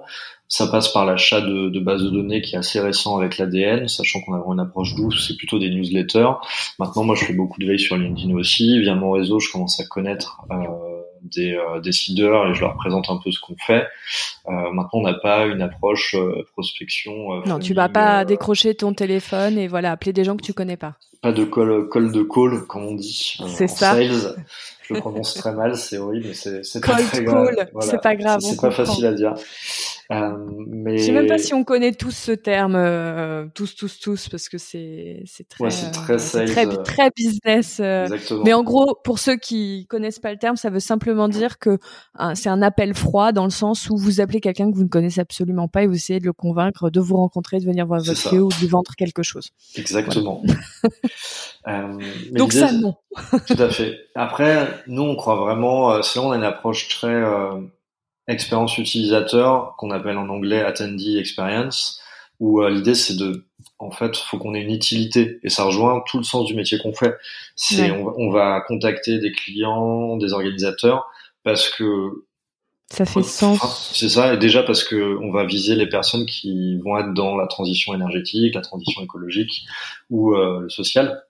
ça passe par l'achat de, de bases de données qui est assez récent avec l'ADN, sachant qu'on a une approche douce, c'est plutôt des newsletters. Maintenant, moi, je fais beaucoup de veille sur LinkedIn aussi. Via mon réseau, je commence à connaître euh, des euh, décideurs et je leur présente un peu ce qu'on fait. Euh, maintenant, on n'a pas une approche euh, prospection. non, tu vas pas décrocher ton téléphone et voilà appeler des gens que tu connais pas. Pas de call, call de call, comme on dit. c'est ça. Sales. Je le prononce très mal, c'est horrible, c'est c'est pas très grave. c'est pas grave. C'est pas facile à dire. Euh, mais... Je sais même pas si on connaît tous ce terme, euh, tous, tous, tous, parce que c'est c'est très, ouais, très, euh, très, très business. Euh. mais en gros, pour ceux qui connaissent pas le terme, ça veut simplement dire que c'est un appel froid dans le sens où vous appelez quelqu'un que vous ne connaissez absolument pas et vous essayez de le convaincre de vous rencontrer, de venir voir votre lieu ou de lui vendre quelque chose. Exactement. (laughs) (laughs) Donc ça, non. (laughs) tout à fait. Après, nous, on croit vraiment, sinon on a une approche très expérience utilisateur qu'on appelle en anglais attendee experience où euh, l'idée c'est de en fait faut qu'on ait une utilité. Et ça rejoint tout le sens du métier qu'on fait. C'est on, va contacter des clients des organisateurs parce que ça fait sens. c'est ça. Et déjà parce que on va viser les personnes qui vont être dans la transition énergétique la transition écologique ou euh, le social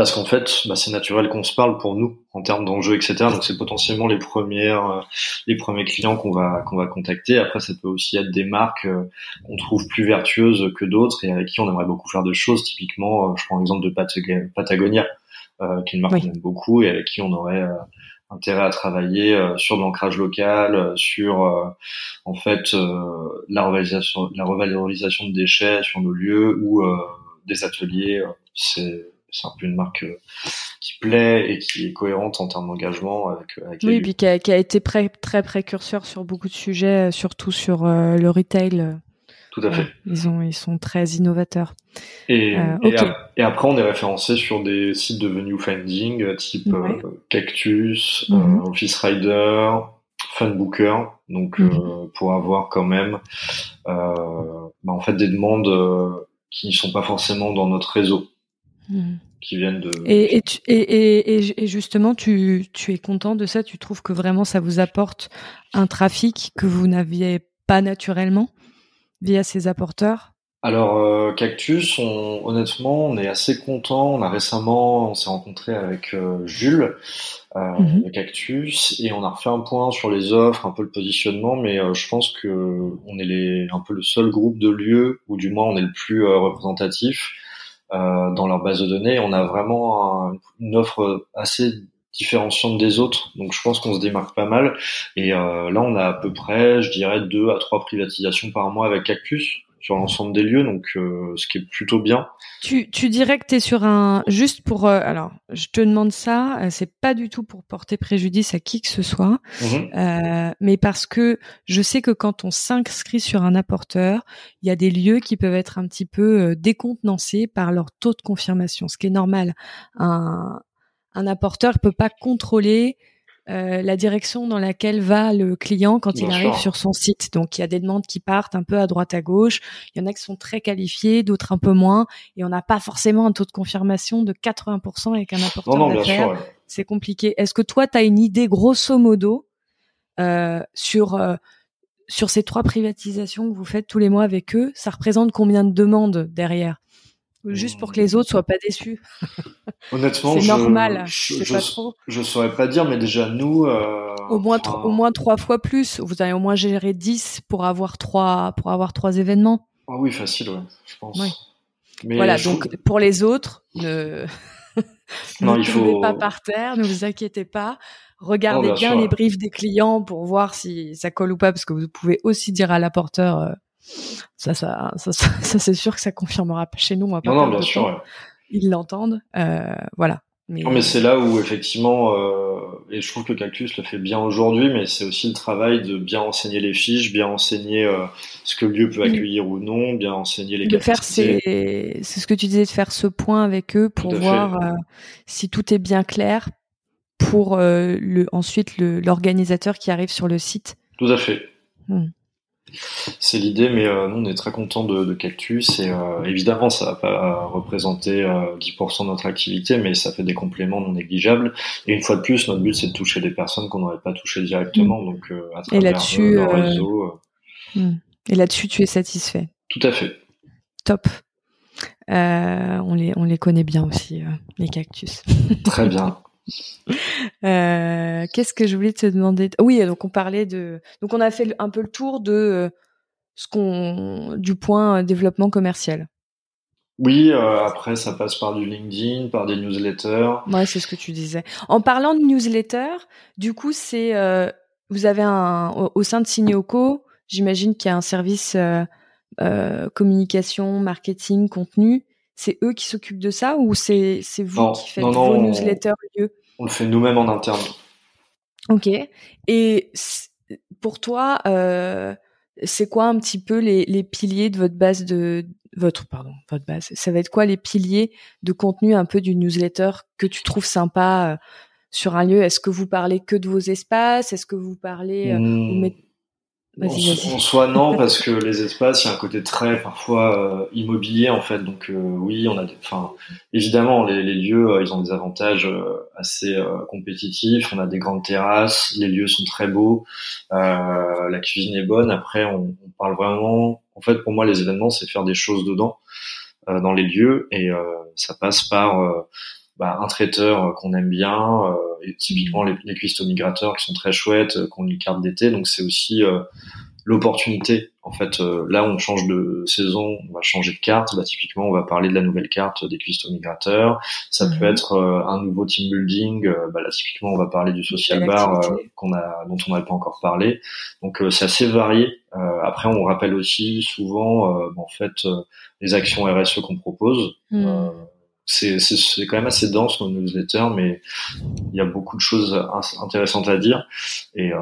parce qu'en fait, bah, c'est naturel qu'on se parle pour nous en termes d'enjeux, etc. Donc c'est potentiellement les premières, euh, les premiers clients qu'on va qu'on va contacter. Après, ça peut aussi être des marques euh, qu'on trouve plus vertueuses que d'autres et avec qui on aimerait beaucoup faire de choses. Typiquement, euh, je prends l'exemple de Patagonia, qui est une marque qu'on aime beaucoup et avec qui on aurait intérêt à travailler sur l'ancrage local, sur en fait la revalorisation, la revalorisation de déchets sur nos lieux ou des ateliers. c'est c'est un peu une marque euh, qui plaît et qui est cohérente en termes d'engagement avec, avec Oui, puis qui a, qui a été très précurseur sur beaucoup de sujets, euh, surtout sur euh, le retail. Tout à fait. ils, ont, ils sont très innovateurs. Et, et, après, on est référencé sur des sites de venue finding type Cactus, mhm. Office Rider, Funbooker, donc mhm. pour avoir quand même bah, en fait des demandes qui ne sont pas forcément dans notre réseau. Hmm. qui viennent de. Et, et, et, et, justement, tu, tu es content de ça? Tu trouves que vraiment ça vous apporte un trafic que vous n'aviez pas naturellement via ces apporteurs? Alors euh, Cactus, on, honnêtement, on est assez content. On a récemment, on s'est rencontré avec euh, Jules euh, mhm. de Cactus et on a refait un point sur les offres, un peu le positionnement. Mais je pense que on est les, un peu le seul groupe de lieux, ou du moins on est le plus représentatif euh, dans leur base de données. On a vraiment une offre assez différenciante des autres, donc je pense qu'on se démarque pas mal. Et euh, là, on a à peu près, je dirais, deux à trois privatisations par mois avec Cactus sur l'ensemble des lieux, donc euh, ce qui est plutôt bien. Tu, tu dirais que tu es sur un juste pour euh, alors je te demande ça, euh, c'est pas du tout pour porter préjudice à qui que ce soit, mmh mais parce que je sais que quand on s'inscrit sur un apporteur, il y a des lieux qui peuvent être un petit peu décontenancés par leur taux de confirmation, ce qui est normal. Un, un apporteur peut pas contrôler euh, la direction dans laquelle va le client quand il arrive sur son site. Donc il y a des demandes qui partent un peu à droite à gauche. Il y en a qui sont très qualifiés, d'autres un peu moins. Et on n'a pas forcément un taux de confirmation de 80% avec un apporteur d'affaires. C'est compliqué. Est-ce que toi, tu as une idée grosso modo euh, sur euh, sur ces trois privatisations que vous faites tous les mois avec eux Ça représente combien de demandes derrière? Juste pour que les autres soient pas déçus. (laughs) Honnêtement, c'est normal. Je, je, pas trop. je saurais pas dire, mais déjà nous. Euh, au moins, au moins trois fois plus. Vous avez au moins géré 10 pour avoir trois, pour avoir trois événements. Ah oui, facile, ouais, je pense. Mais voilà, donc pour les autres, ne, (laughs) non, (laughs) ne il faut... pas par terre, ne vous inquiétez pas. Regardez bien, les briefs des clients pour voir si ça colle ou pas, parce que vous pouvez aussi dire à l'apporteur. Ça, ça, ça, (laughs) ça, c'est sûr que ça confirmera pas chez nous. Moi, non, non, bien sûr. Ils l'entendent, euh, voilà. Mais, non, mais c'est là où effectivement, euh, et je trouve que Cactus le fait bien aujourd'hui, mais c'est aussi le travail de bien enseigner les fiches, bien enseigner euh, ce que le lieu peut accueillir ou non, bien enseigner les de faire c'est ce que tu disais de faire ce point avec eux pour voir euh, si tout est bien clair pour le ensuite l'organisateur qui arrive sur le site. Tout à fait. Hmm. C'est l'idée, mais euh, nous on est très content de, de, Cactus et euh, évidemment ça va pas représenter 10% de notre activité, mais ça fait des compléments non négligeables. Et une fois de plus, notre but c'est de toucher des personnes qu'on n'aurait pas touchées directement, mmh. donc à travers et. Mmh. Et là-dessus, tu es satisfait? Tout à fait. Top. on les on les connaît bien aussi les cactus. Très bien. (laughs) Euh, qu'est-ce que je voulais te demander Oui, donc on parlait de. Donc on a fait un peu le tour de euh, ce qu'on du point euh, développement commercial. Oui, après ça passe par du LinkedIn, par des newsletters. Ouais, c'est ce que tu disais. En parlant de newsletter, du coup, c'est vous avez un au, sein de Signoco, j'imagine qu'il y a un service communication, marketing, contenu c'est eux qui s'occupent de ça ou c'est vous qui faites vos newsletters On le fait nous-mêmes en interne. Ok. Et pour toi, euh, c'est quoi un petit peu les, les, piliers de votre base de votre pardon votre base Ça va être quoi les piliers de contenu un peu du newsletter que tu trouves sympa euh, sur un lieu? Est-ce que vous parlez que de vos espaces? Est-ce que vous parlez euh, mmh. En, soi non (laughs) parce que les espaces il y a un côté très parfois euh, immobilier en fait. Donc euh, oui on a enfin évidemment les, lieux euh, ils ont des avantages assez compétitifs. On a des grandes terrasses les lieux sont très beaux la cuisine est bonne. Après on, on, parle vraiment en fait pour moi les événements c'est faire des choses dedans dans les lieux. Et ça passe par bah, un traiteur qu'on aime bien, euh, et typiquement les, les cuistots migrateurs qui sont très chouettes, euh, qu'on une carte d'été. Donc c'est aussi euh, l'opportunité. En fait, là on change de saison, on va changer de carte. Bah, typiquement, on va parler de la nouvelle carte des cuistots migrateurs. Ça peut mhm. être un nouveau team building. bah, là, typiquement, on va parler du social bar qu'on a, dont on n'avait pas encore parlé. Donc c'est assez varié. après, on rappelle aussi souvent, en fait, les actions RSE qu'on propose. Mhm c'est quand même assez dense nos newsletters, mais il y a beaucoup de choses intéressantes à dire. Et, euh,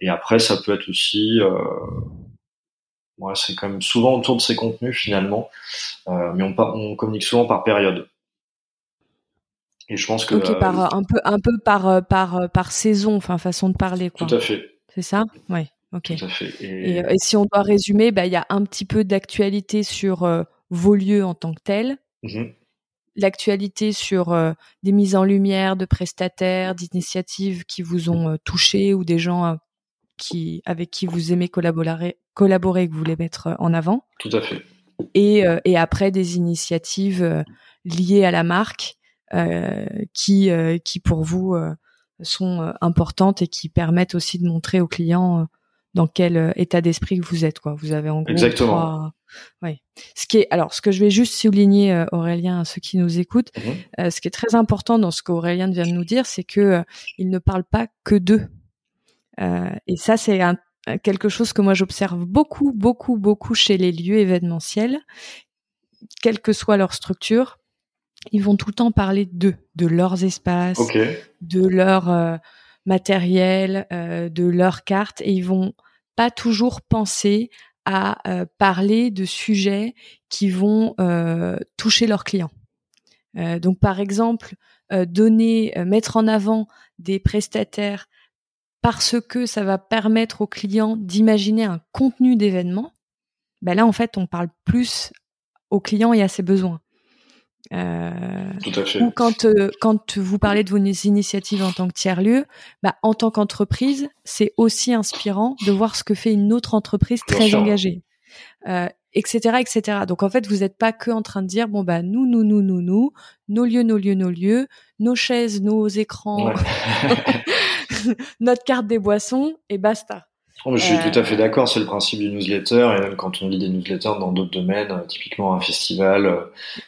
et après, ça peut être aussi, euh, ouais, c'est quand même souvent autour de ces contenus finalement, euh, mais on, on communique souvent par période. Et je pense que par euh, un peu, un peu par par par saison, enfin façon de parler quoi. Tout à fait. C'est ça, ouais. Ok. Tout à fait. Et, et, si on doit résumer, bah il y a un petit peu d'actualité sur vos lieux en tant que tels. Mmh l'actualité sur euh, des mises en lumière de prestataires, d'initiatives qui vous ont euh, touché ou des gens euh, qui avec qui vous aimez collaborer, collaborer que vous voulez mettre en avant. Tout à fait. Et, et après des initiatives liées à la marque qui qui pour vous sont importantes et qui permettent aussi de montrer aux clients dans quel état d'esprit vous êtes quoi. Vous avez en gros Exactement. Oui. Ce qui est alors ce que je vais juste souligner euh, Aurélien à ceux qui nous écoutent, mhm. euh, ce qui est très important dans ce qu'Aurélien vient de nous dire, c'est que euh, il ne parle pas que d'eux. et ça c'est quelque chose que moi j'observe beaucoup beaucoup beaucoup chez les lieux événementiels, quelle que soit leur structure, ils vont tout le temps parler d'eux, de leurs espaces, de leur matériel, de leurs cartes et ils vont pas toujours penser à euh, parler de sujets qui vont euh, toucher leurs clients. Euh, donc par exemple, donner, mettre en avant des prestataires parce que ça va permettre aux clients d'imaginer un contenu d'événement. Ben là, en fait, on parle plus aux clients et à ses besoins. Euh, Tout à fait. Ou quand euh, quand vous parlez de vos initiatives en tant que tiers lieu, bah, en tant qu'entreprise, c'est aussi inspirant de voir ce que fait une autre entreprise très engagée, euh, etc., etc. Donc en fait, vous n'êtes pas que en train de dire bon bah nous nous nous nous nous nos lieux nos lieux nos lieux nos chaises nos écrans (laughs) notre carte des boissons et basta. Oh, je suis tout à fait d'accord, c'est le principe du newsletter, et même quand on lit des newsletters dans d'autres domaines, euh, typiquement un festival euh,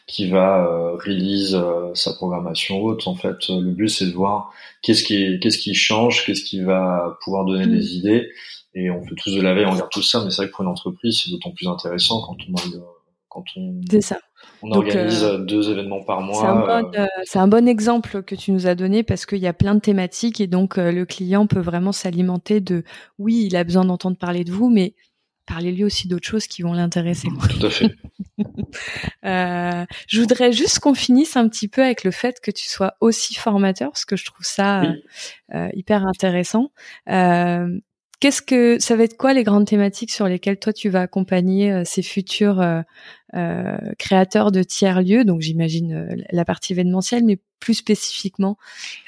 qui va euh, release sa programmation haute, en fait, le but c'est de voir qu'est-ce qui, qu'est-ce qui change, qu'est-ce qui va pouvoir donner mm. des idées, et on fait tous de la veille, on regarde tout ça, mais c'est vrai que pour une entreprise, c'est d'autant plus intéressant quand on, quand on, c'est ça. On organise euh, deux événements par mois. Euh. Euh, c'est un, bon, exemple que tu nous as donné parce qu'il y a plein de thématiques et donc le client peut vraiment s'alimenter de oui, il a besoin d'entendre parler de vous, mais parlez-lui aussi d'autres choses qui vont l'intéresser. (laughs) Tout à fait. je voudrais juste qu'on finisse un petit peu avec le fait que tu sois aussi formateur parce que je trouve ça hyper intéressant. qu'est-ce que ça va être quoi les grandes thématiques sur lesquelles toi tu vas accompagner ces futurs créateurs de tiers lieux Donc j'imagine la partie événementielle, mais plus spécifiquement,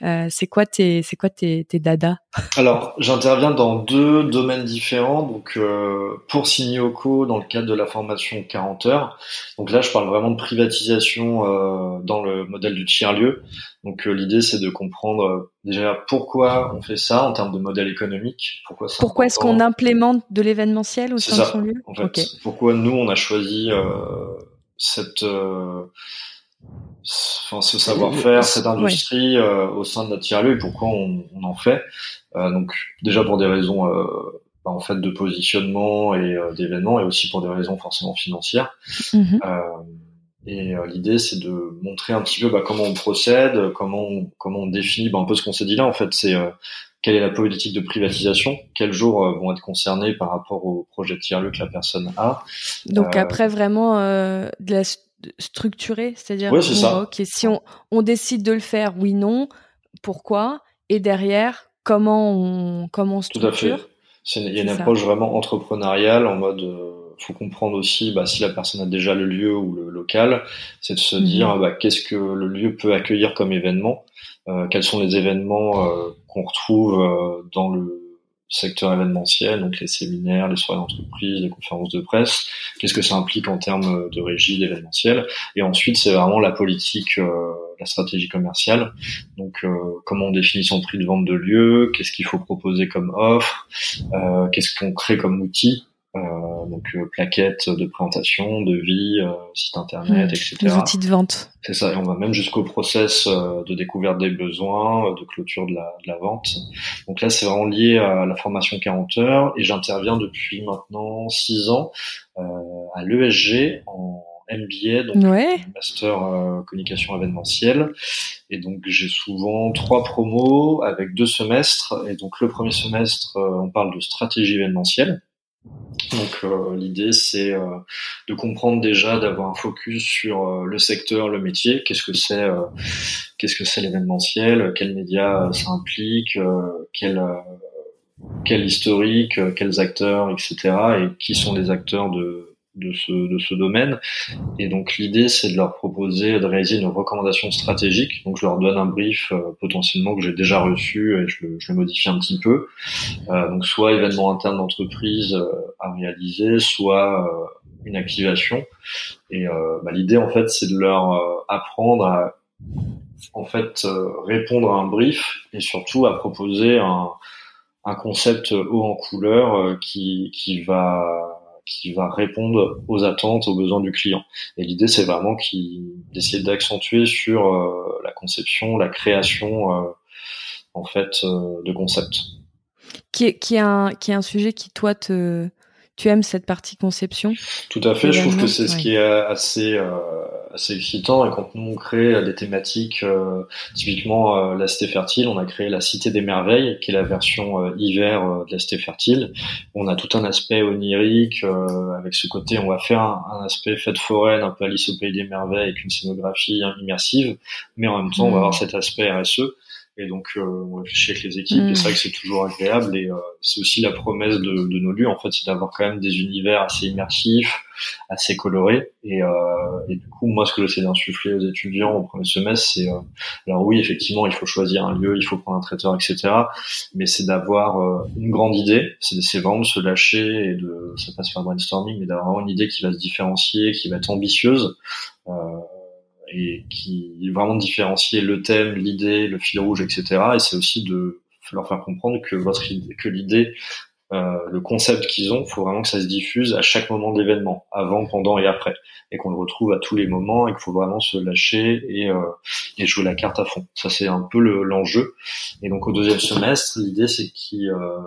euh, c'est quoi tes c'est quoi tes, tes dadas? Alors, j'interviens dans deux domaines différents. Donc, euh, pour Signioco, dans le cadre de la formation 40 heures. Donc là, je parle vraiment de privatisation euh, dans le modèle du tiers lieu. Donc, euh, l'idée, c'est de comprendre euh, déjà pourquoi on fait ça en termes de modèle économique. Pourquoi Pourquoi est-ce qu'on implémente de l'événementiel au sein de son lieu? en fait, Pourquoi nous, on a choisi cette enfin ce savoir-faire, cette industrie euh, au sein de notre tiers-lieu et pourquoi on, on en fait. Euh, donc déjà pour des raisons euh, bah, en fait de positionnement et d'événements et aussi pour des raisons forcément financières. Mhm. et l'idée c'est de montrer un petit peu bah, comment on procède, comment on, comment on définit bah, un peu ce qu'on s'est dit là en fait c'est quelle est la politique de privatisation, quels jours vont être concernés par rapport au projet de tiers-lieu que la personne a? Donc après vraiment de la structuré, c'est-à-dire si on, on décide de le faire, oui, non, pourquoi, et derrière, comment on, comment on structure. Tout à fait. Il y a une approche vraiment entrepreneuriale en mode, euh, faut comprendre aussi, bah, si la personne a déjà le lieu ou le local, c'est de se mhm. dire, bah, qu'est-ce que le lieu peut accueillir comme événement, euh, quels sont les événements euh, qu'on retrouve euh, dans le secteur événementiel, donc les séminaires, les soirées d'entreprise, les conférences de presse, qu'est-ce que ça implique en termes de régie d'événementiel, et ensuite c'est vraiment la politique, euh, la stratégie commerciale, donc euh, comment on définit son prix de vente de lieu, qu'est-ce qu'il faut proposer comme offre, euh, qu'est-ce qu'on crée comme outil? euh, donc euh, plaquettes de présentation, de vie, euh, site internet, mmh. etc. Les outils de vente. C'est ça, et on va même jusqu'au process de découverte des besoins, de clôture de la, de la vente. Donc là, c'est vraiment lié à la formation 40 heures, et j'interviens depuis maintenant 6 ans à l'ESG en MBA, donc master communication événementielle. Et donc j'ai souvent trois promos avec deux semestres. Et donc le premier semestre, on parle de stratégie événementielle. Donc euh, l'idée c'est euh, de comprendre déjà, d'avoir un focus sur euh, le secteur, le métier, qu'est-ce que c'est, qu'est-ce que c'est l'événementiel, quels médias ça implique, quel quel historique, quels acteurs, etc. et qui sont les acteurs de de ce, de ce domaine. Et donc l'idée, c'est de leur proposer de réaliser une recommandation stratégique. Donc je leur donne un brief euh, potentiellement que j'ai déjà reçu et je le, je le, modifie un petit peu. Euh, donc soit événement interne d'entreprise euh, à réaliser, soit euh, une activation. Et bah, l'idée, en fait, c'est de leur apprendre à en fait répondre à un brief et surtout à proposer un, un concept haut en couleur qui, qui va qui va répondre aux attentes, aux besoins du client. Et l'idée, c'est vraiment d'essayer d'accentuer sur euh, la conception, la création, euh, en fait, euh, de concepts. Qui est, qui, est un, qui est un sujet qui, toi, te, tu aimes cette partie conception Tout à fait, je trouve que c'est ce qui est assez euh, assez excitant et quand nous on crée des thématiques euh, typiquement euh, la cité fertile, on a créé la cité des merveilles qui est la version hiver de la cité fertile. On a tout un aspect onirique avec ce côté on va faire un, aspect fête foraine un peu Alice au pays des merveilles avec une scénographie immersive, mais en même temps on va mmh. avoir cet aspect RSE et donc, euh, on réfléchit avec les équipes. Et c'est vrai que c'est toujours agréable. Et euh, c'est aussi la promesse de, de, nos lieux, en fait, c'est d'avoir quand même des univers assez immersifs, assez colorés. Et, euh, et du coup, moi, ce que j'essaie d'insuffler aux étudiants au premier semestre, c'est euh, alors oui, effectivement, il faut choisir un lieu, il faut prendre un traiteur, etc. Mais c'est d'avoir euh, une grande idée. C'est vraiment de se lâcher et de, ça passe par brainstorming, mais d'avoir une idée qui va se différencier, qui va être ambitieuse. Euh, et qui vraiment différencier le thème, l'idée, le fil rouge, etc. Et c'est aussi de leur faire comprendre que votre que l'idée, euh, le concept qu'ils ont, faut vraiment que ça se diffuse à chaque moment d'événement, avant, pendant et après, et qu'on le retrouve à tous les moments et qu'il faut vraiment se lâcher et, euh, et jouer la carte à fond. Ça c'est un peu l'enjeu. et donc au deuxième semestre, l'idée c'est qu'ils euh,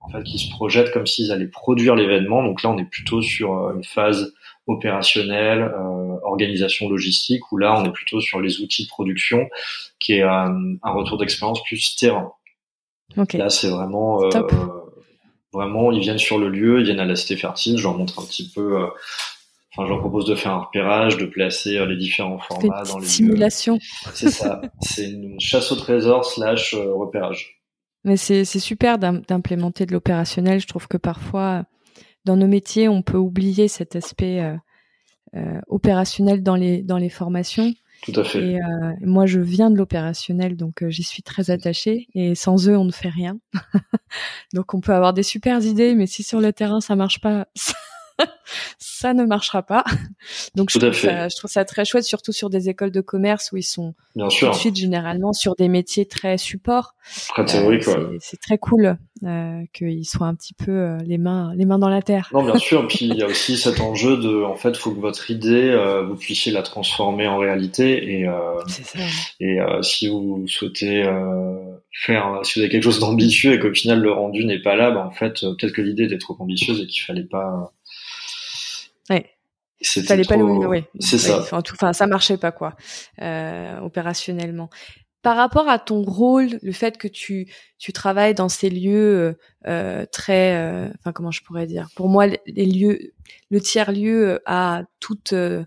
en fait, qu'ils se projettent comme s'ils allaient produire l'événement. Donc là, on est plutôt sur euh, une phase opérationnelle, euh, organisation logistique, où là, on est plutôt sur les outils de production, qui est un, un retour d'expérience plus terrain. Okay. Là, c'est vraiment, euh, vraiment, ils viennent sur le lieu, ils viennent à la cité fertile. Je leur montre un petit peu. Euh, enfin, je leur propose de faire un repérage, de placer euh, les différents formats dans les simulations. C'est ça. C'est une chasse au trésor slash repérage. mais c'est super d'implémenter de l'opérationnel. Je trouve que parfois, dans nos métiers, on peut oublier cet aspect euh, euh, opérationnel dans les dans les formations. Tout à fait. Et euh, moi, je viens de l'opérationnel, donc j'y suis très attachée. Et sans eux, on ne fait rien. (laughs) donc, on peut avoir des super idées, mais si sur le terrain ça marche pas, (laughs) ça ne marchera pas. Donc je trouve, ça, je trouve, ça, très chouette, surtout sur des écoles de commerce où ils sont Bien sûr. tout de suite généralement sur des métiers très support. Très théorique, euh, C'est très cool euh, qu'ils soient un petit peu euh, les mains les mains dans la terre. Non, bien sûr. (laughs) Puis il y a aussi cet enjeu de, en fait, faut que votre idée, euh, vous puissiez la transformer en réalité. Et, ça. et si vous souhaitez faire, si vous avez quelque chose d'ambitieux et qu'au final le rendu n'est pas là, bah, en fait, peut-être que l'idée était trop ambitieuse et qu'il fallait pas Ouais. Fallait pas le, C'est ça. Enfin, tout, enfin, ça marchait pas quoi, euh, opérationnellement. Par rapport à ton rôle, le fait que tu tu travailles dans ces lieux euh, très, euh, enfin comment je pourrais dire, pour moi les lieux, le tiers lieu a toute, euh,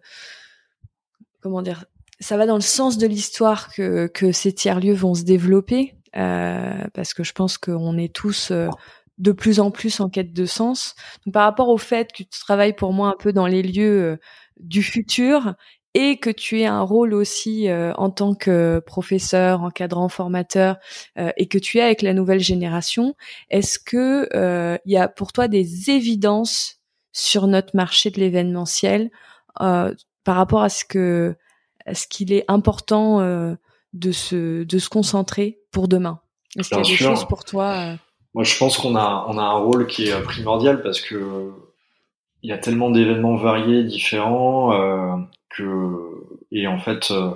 comment dire, ça va dans le sens de l'histoire que que ces tiers lieux vont se développer, euh, parce que je pense qu'on est tous de plus en plus en quête de sens. Donc, par rapport au fait que tu travailles pour moi un peu dans les lieux euh, du futur et que tu aies un rôle aussi euh, en tant que professeur, encadrant, formateur euh, et que tu es avec la nouvelle génération, est-ce que il y a pour toi des évidences sur notre marché de l'événementiel par rapport à ce que ce qu'il est important de se de se concentrer pour demain? Est-ce qu'il y a des choses pour toi moi, je pense qu'on a, on a un rôle qui est primordial parce que il y a tellement d'événements variés, différents, euh, que et en fait euh,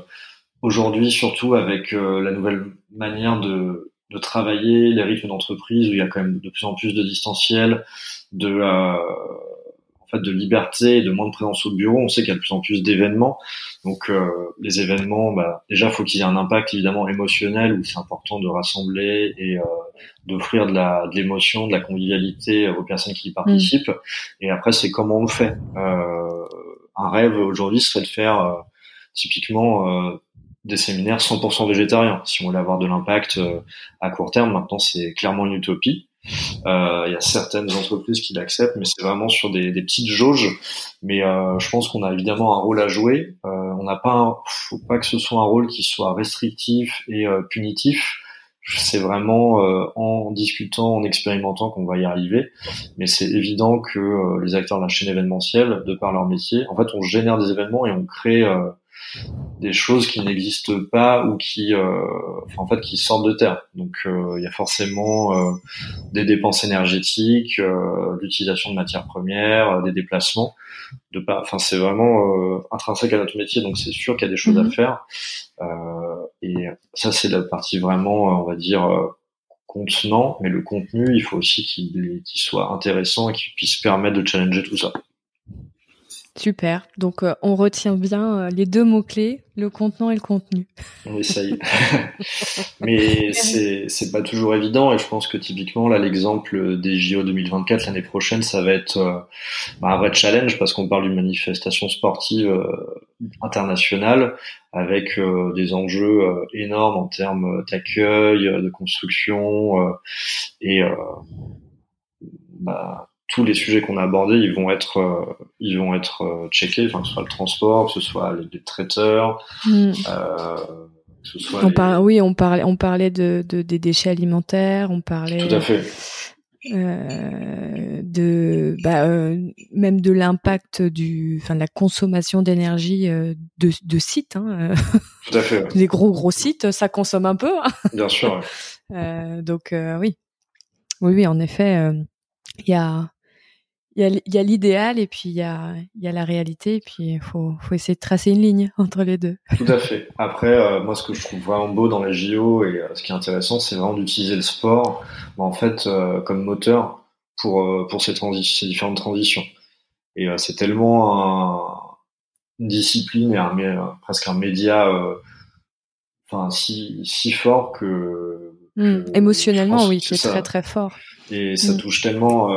aujourd'hui, surtout avec euh, la nouvelle manière de, de travailler, les rythmes d'entreprise où il y a quand même de plus en plus de distanciel, de euh, en fait de liberté et de moins de présence au bureau. On sait qu'il y a de plus en plus d'événements. Donc euh, les événements, bah, déjà faut qu'il y ait un impact évidemment émotionnel où c'est important de rassembler et euh, d'offrir de la de l'émotion, de la convivialité aux personnes qui y participent. Mm. Et après c'est comment on le fait. Euh, un rêve aujourd'hui serait de faire euh, typiquement des séminaires 100% végétariens. Si on voulait avoir de l'impact à court terme, maintenant c'est clairement une utopie. Euh, il y a certaines entreprises qui l'acceptent, mais c'est vraiment sur des, des, petites jauges. Mais euh, je pense qu'on a évidemment un rôle à jouer. Euh, on n'a pas, faut pas que ce soit un rôle qui soit restrictif et punitif. C'est vraiment en discutant, en expérimentant qu'on va y arriver. Mais c'est évident que les acteurs de la chaîne événementielle, de par leur métier, en fait, on génère des événements et on crée des choses qui n'existent pas ou qui, euh, enfin, en fait, qui sortent de terre. Donc, euh, il y a forcément euh, des dépenses énergétiques, l'utilisation de matières premières, des déplacements. De pas, enfin, c'est vraiment intrinsèque à notre métier, donc c'est sûr qu'il y a des choses à mhm. faire. et ça, c'est la partie vraiment, on va dire contenant, mais le contenu, il faut aussi qu'il soit intéressant et qu'il puisse permettre de challenger tout ça. Super. Donc, euh, on retient bien euh, les deux mots-clés, le contenant et le contenu. On essaye. (laughs) Mais c'est, pas toujours évident et je pense que typiquement, là, l'exemple des JO 2024 l'année prochaine, ça va être euh, bah, un vrai challenge parce qu'on parle d'une manifestation sportive internationale avec des enjeux énormes en termes d'accueil, de construction et bah, tous les sujets qu'on a abordés, ils vont être, euh, ils vont être euh, checkés, enfin que ce soit le transport, que ce soit les, traiteurs, mm. euh, que ce soit. On oui, on parlait, on parlait de, de, des déchets alimentaires, on parlait. Tout à fait. De bah, même de l'impact du enfin de la consommation d'énergie de, de sites hein, tout à fait les gros gros sites ça consomme un peu hein. bien sûr donc oui oui oui en effet il y a il y a, l'idéal et puis il y a, y a la réalité et puis il faut, faut essayer de tracer une ligne (laughs) entre les deux. Tout à fait. Après, euh, moi, ce que je trouve vraiment beau dans la JO et euh, ce qui est intéressant, c'est vraiment d'utiliser le sport, bah, en fait, euh, comme moteur pour pour ces, ces différentes transitions. Et c'est tellement un, une discipline et un, presque un média, enfin si si fort que, mmh. émotionnellement, oui, c'est très très fort. Et ça mmh. touche tellement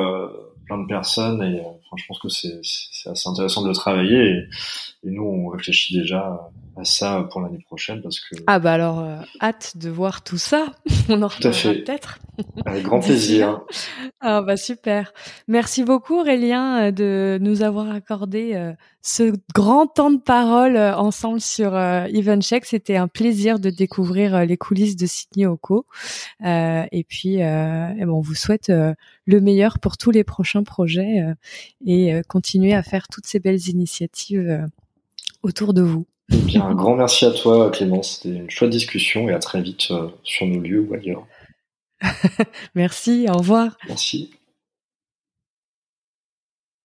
de personnes et euh, je pense que c'est assez intéressant de le travailler et, nous on réfléchit déjà à ça pour l'année prochaine parce que ah bah alors hâte de voir tout ça. (laughs) On en reparlera peut-être. Avec (laughs) grand plaisir. ah bah super. Merci beaucoup Aurélien de nous avoir accordé ce grand temps de parole ensemble sur Check. C'était un plaisir de découvrir les coulisses de Sydney Oko. Et puis et ben, on vous souhaite le meilleur pour tous les prochains projets et continuer à faire toutes ces belles initiatives autour de vous. Eh bien, un grand merci à toi, Clémence. C'était une chouette discussion et à très vite euh, sur nos lieux ou ailleurs. (laughs) merci, au revoir. Merci.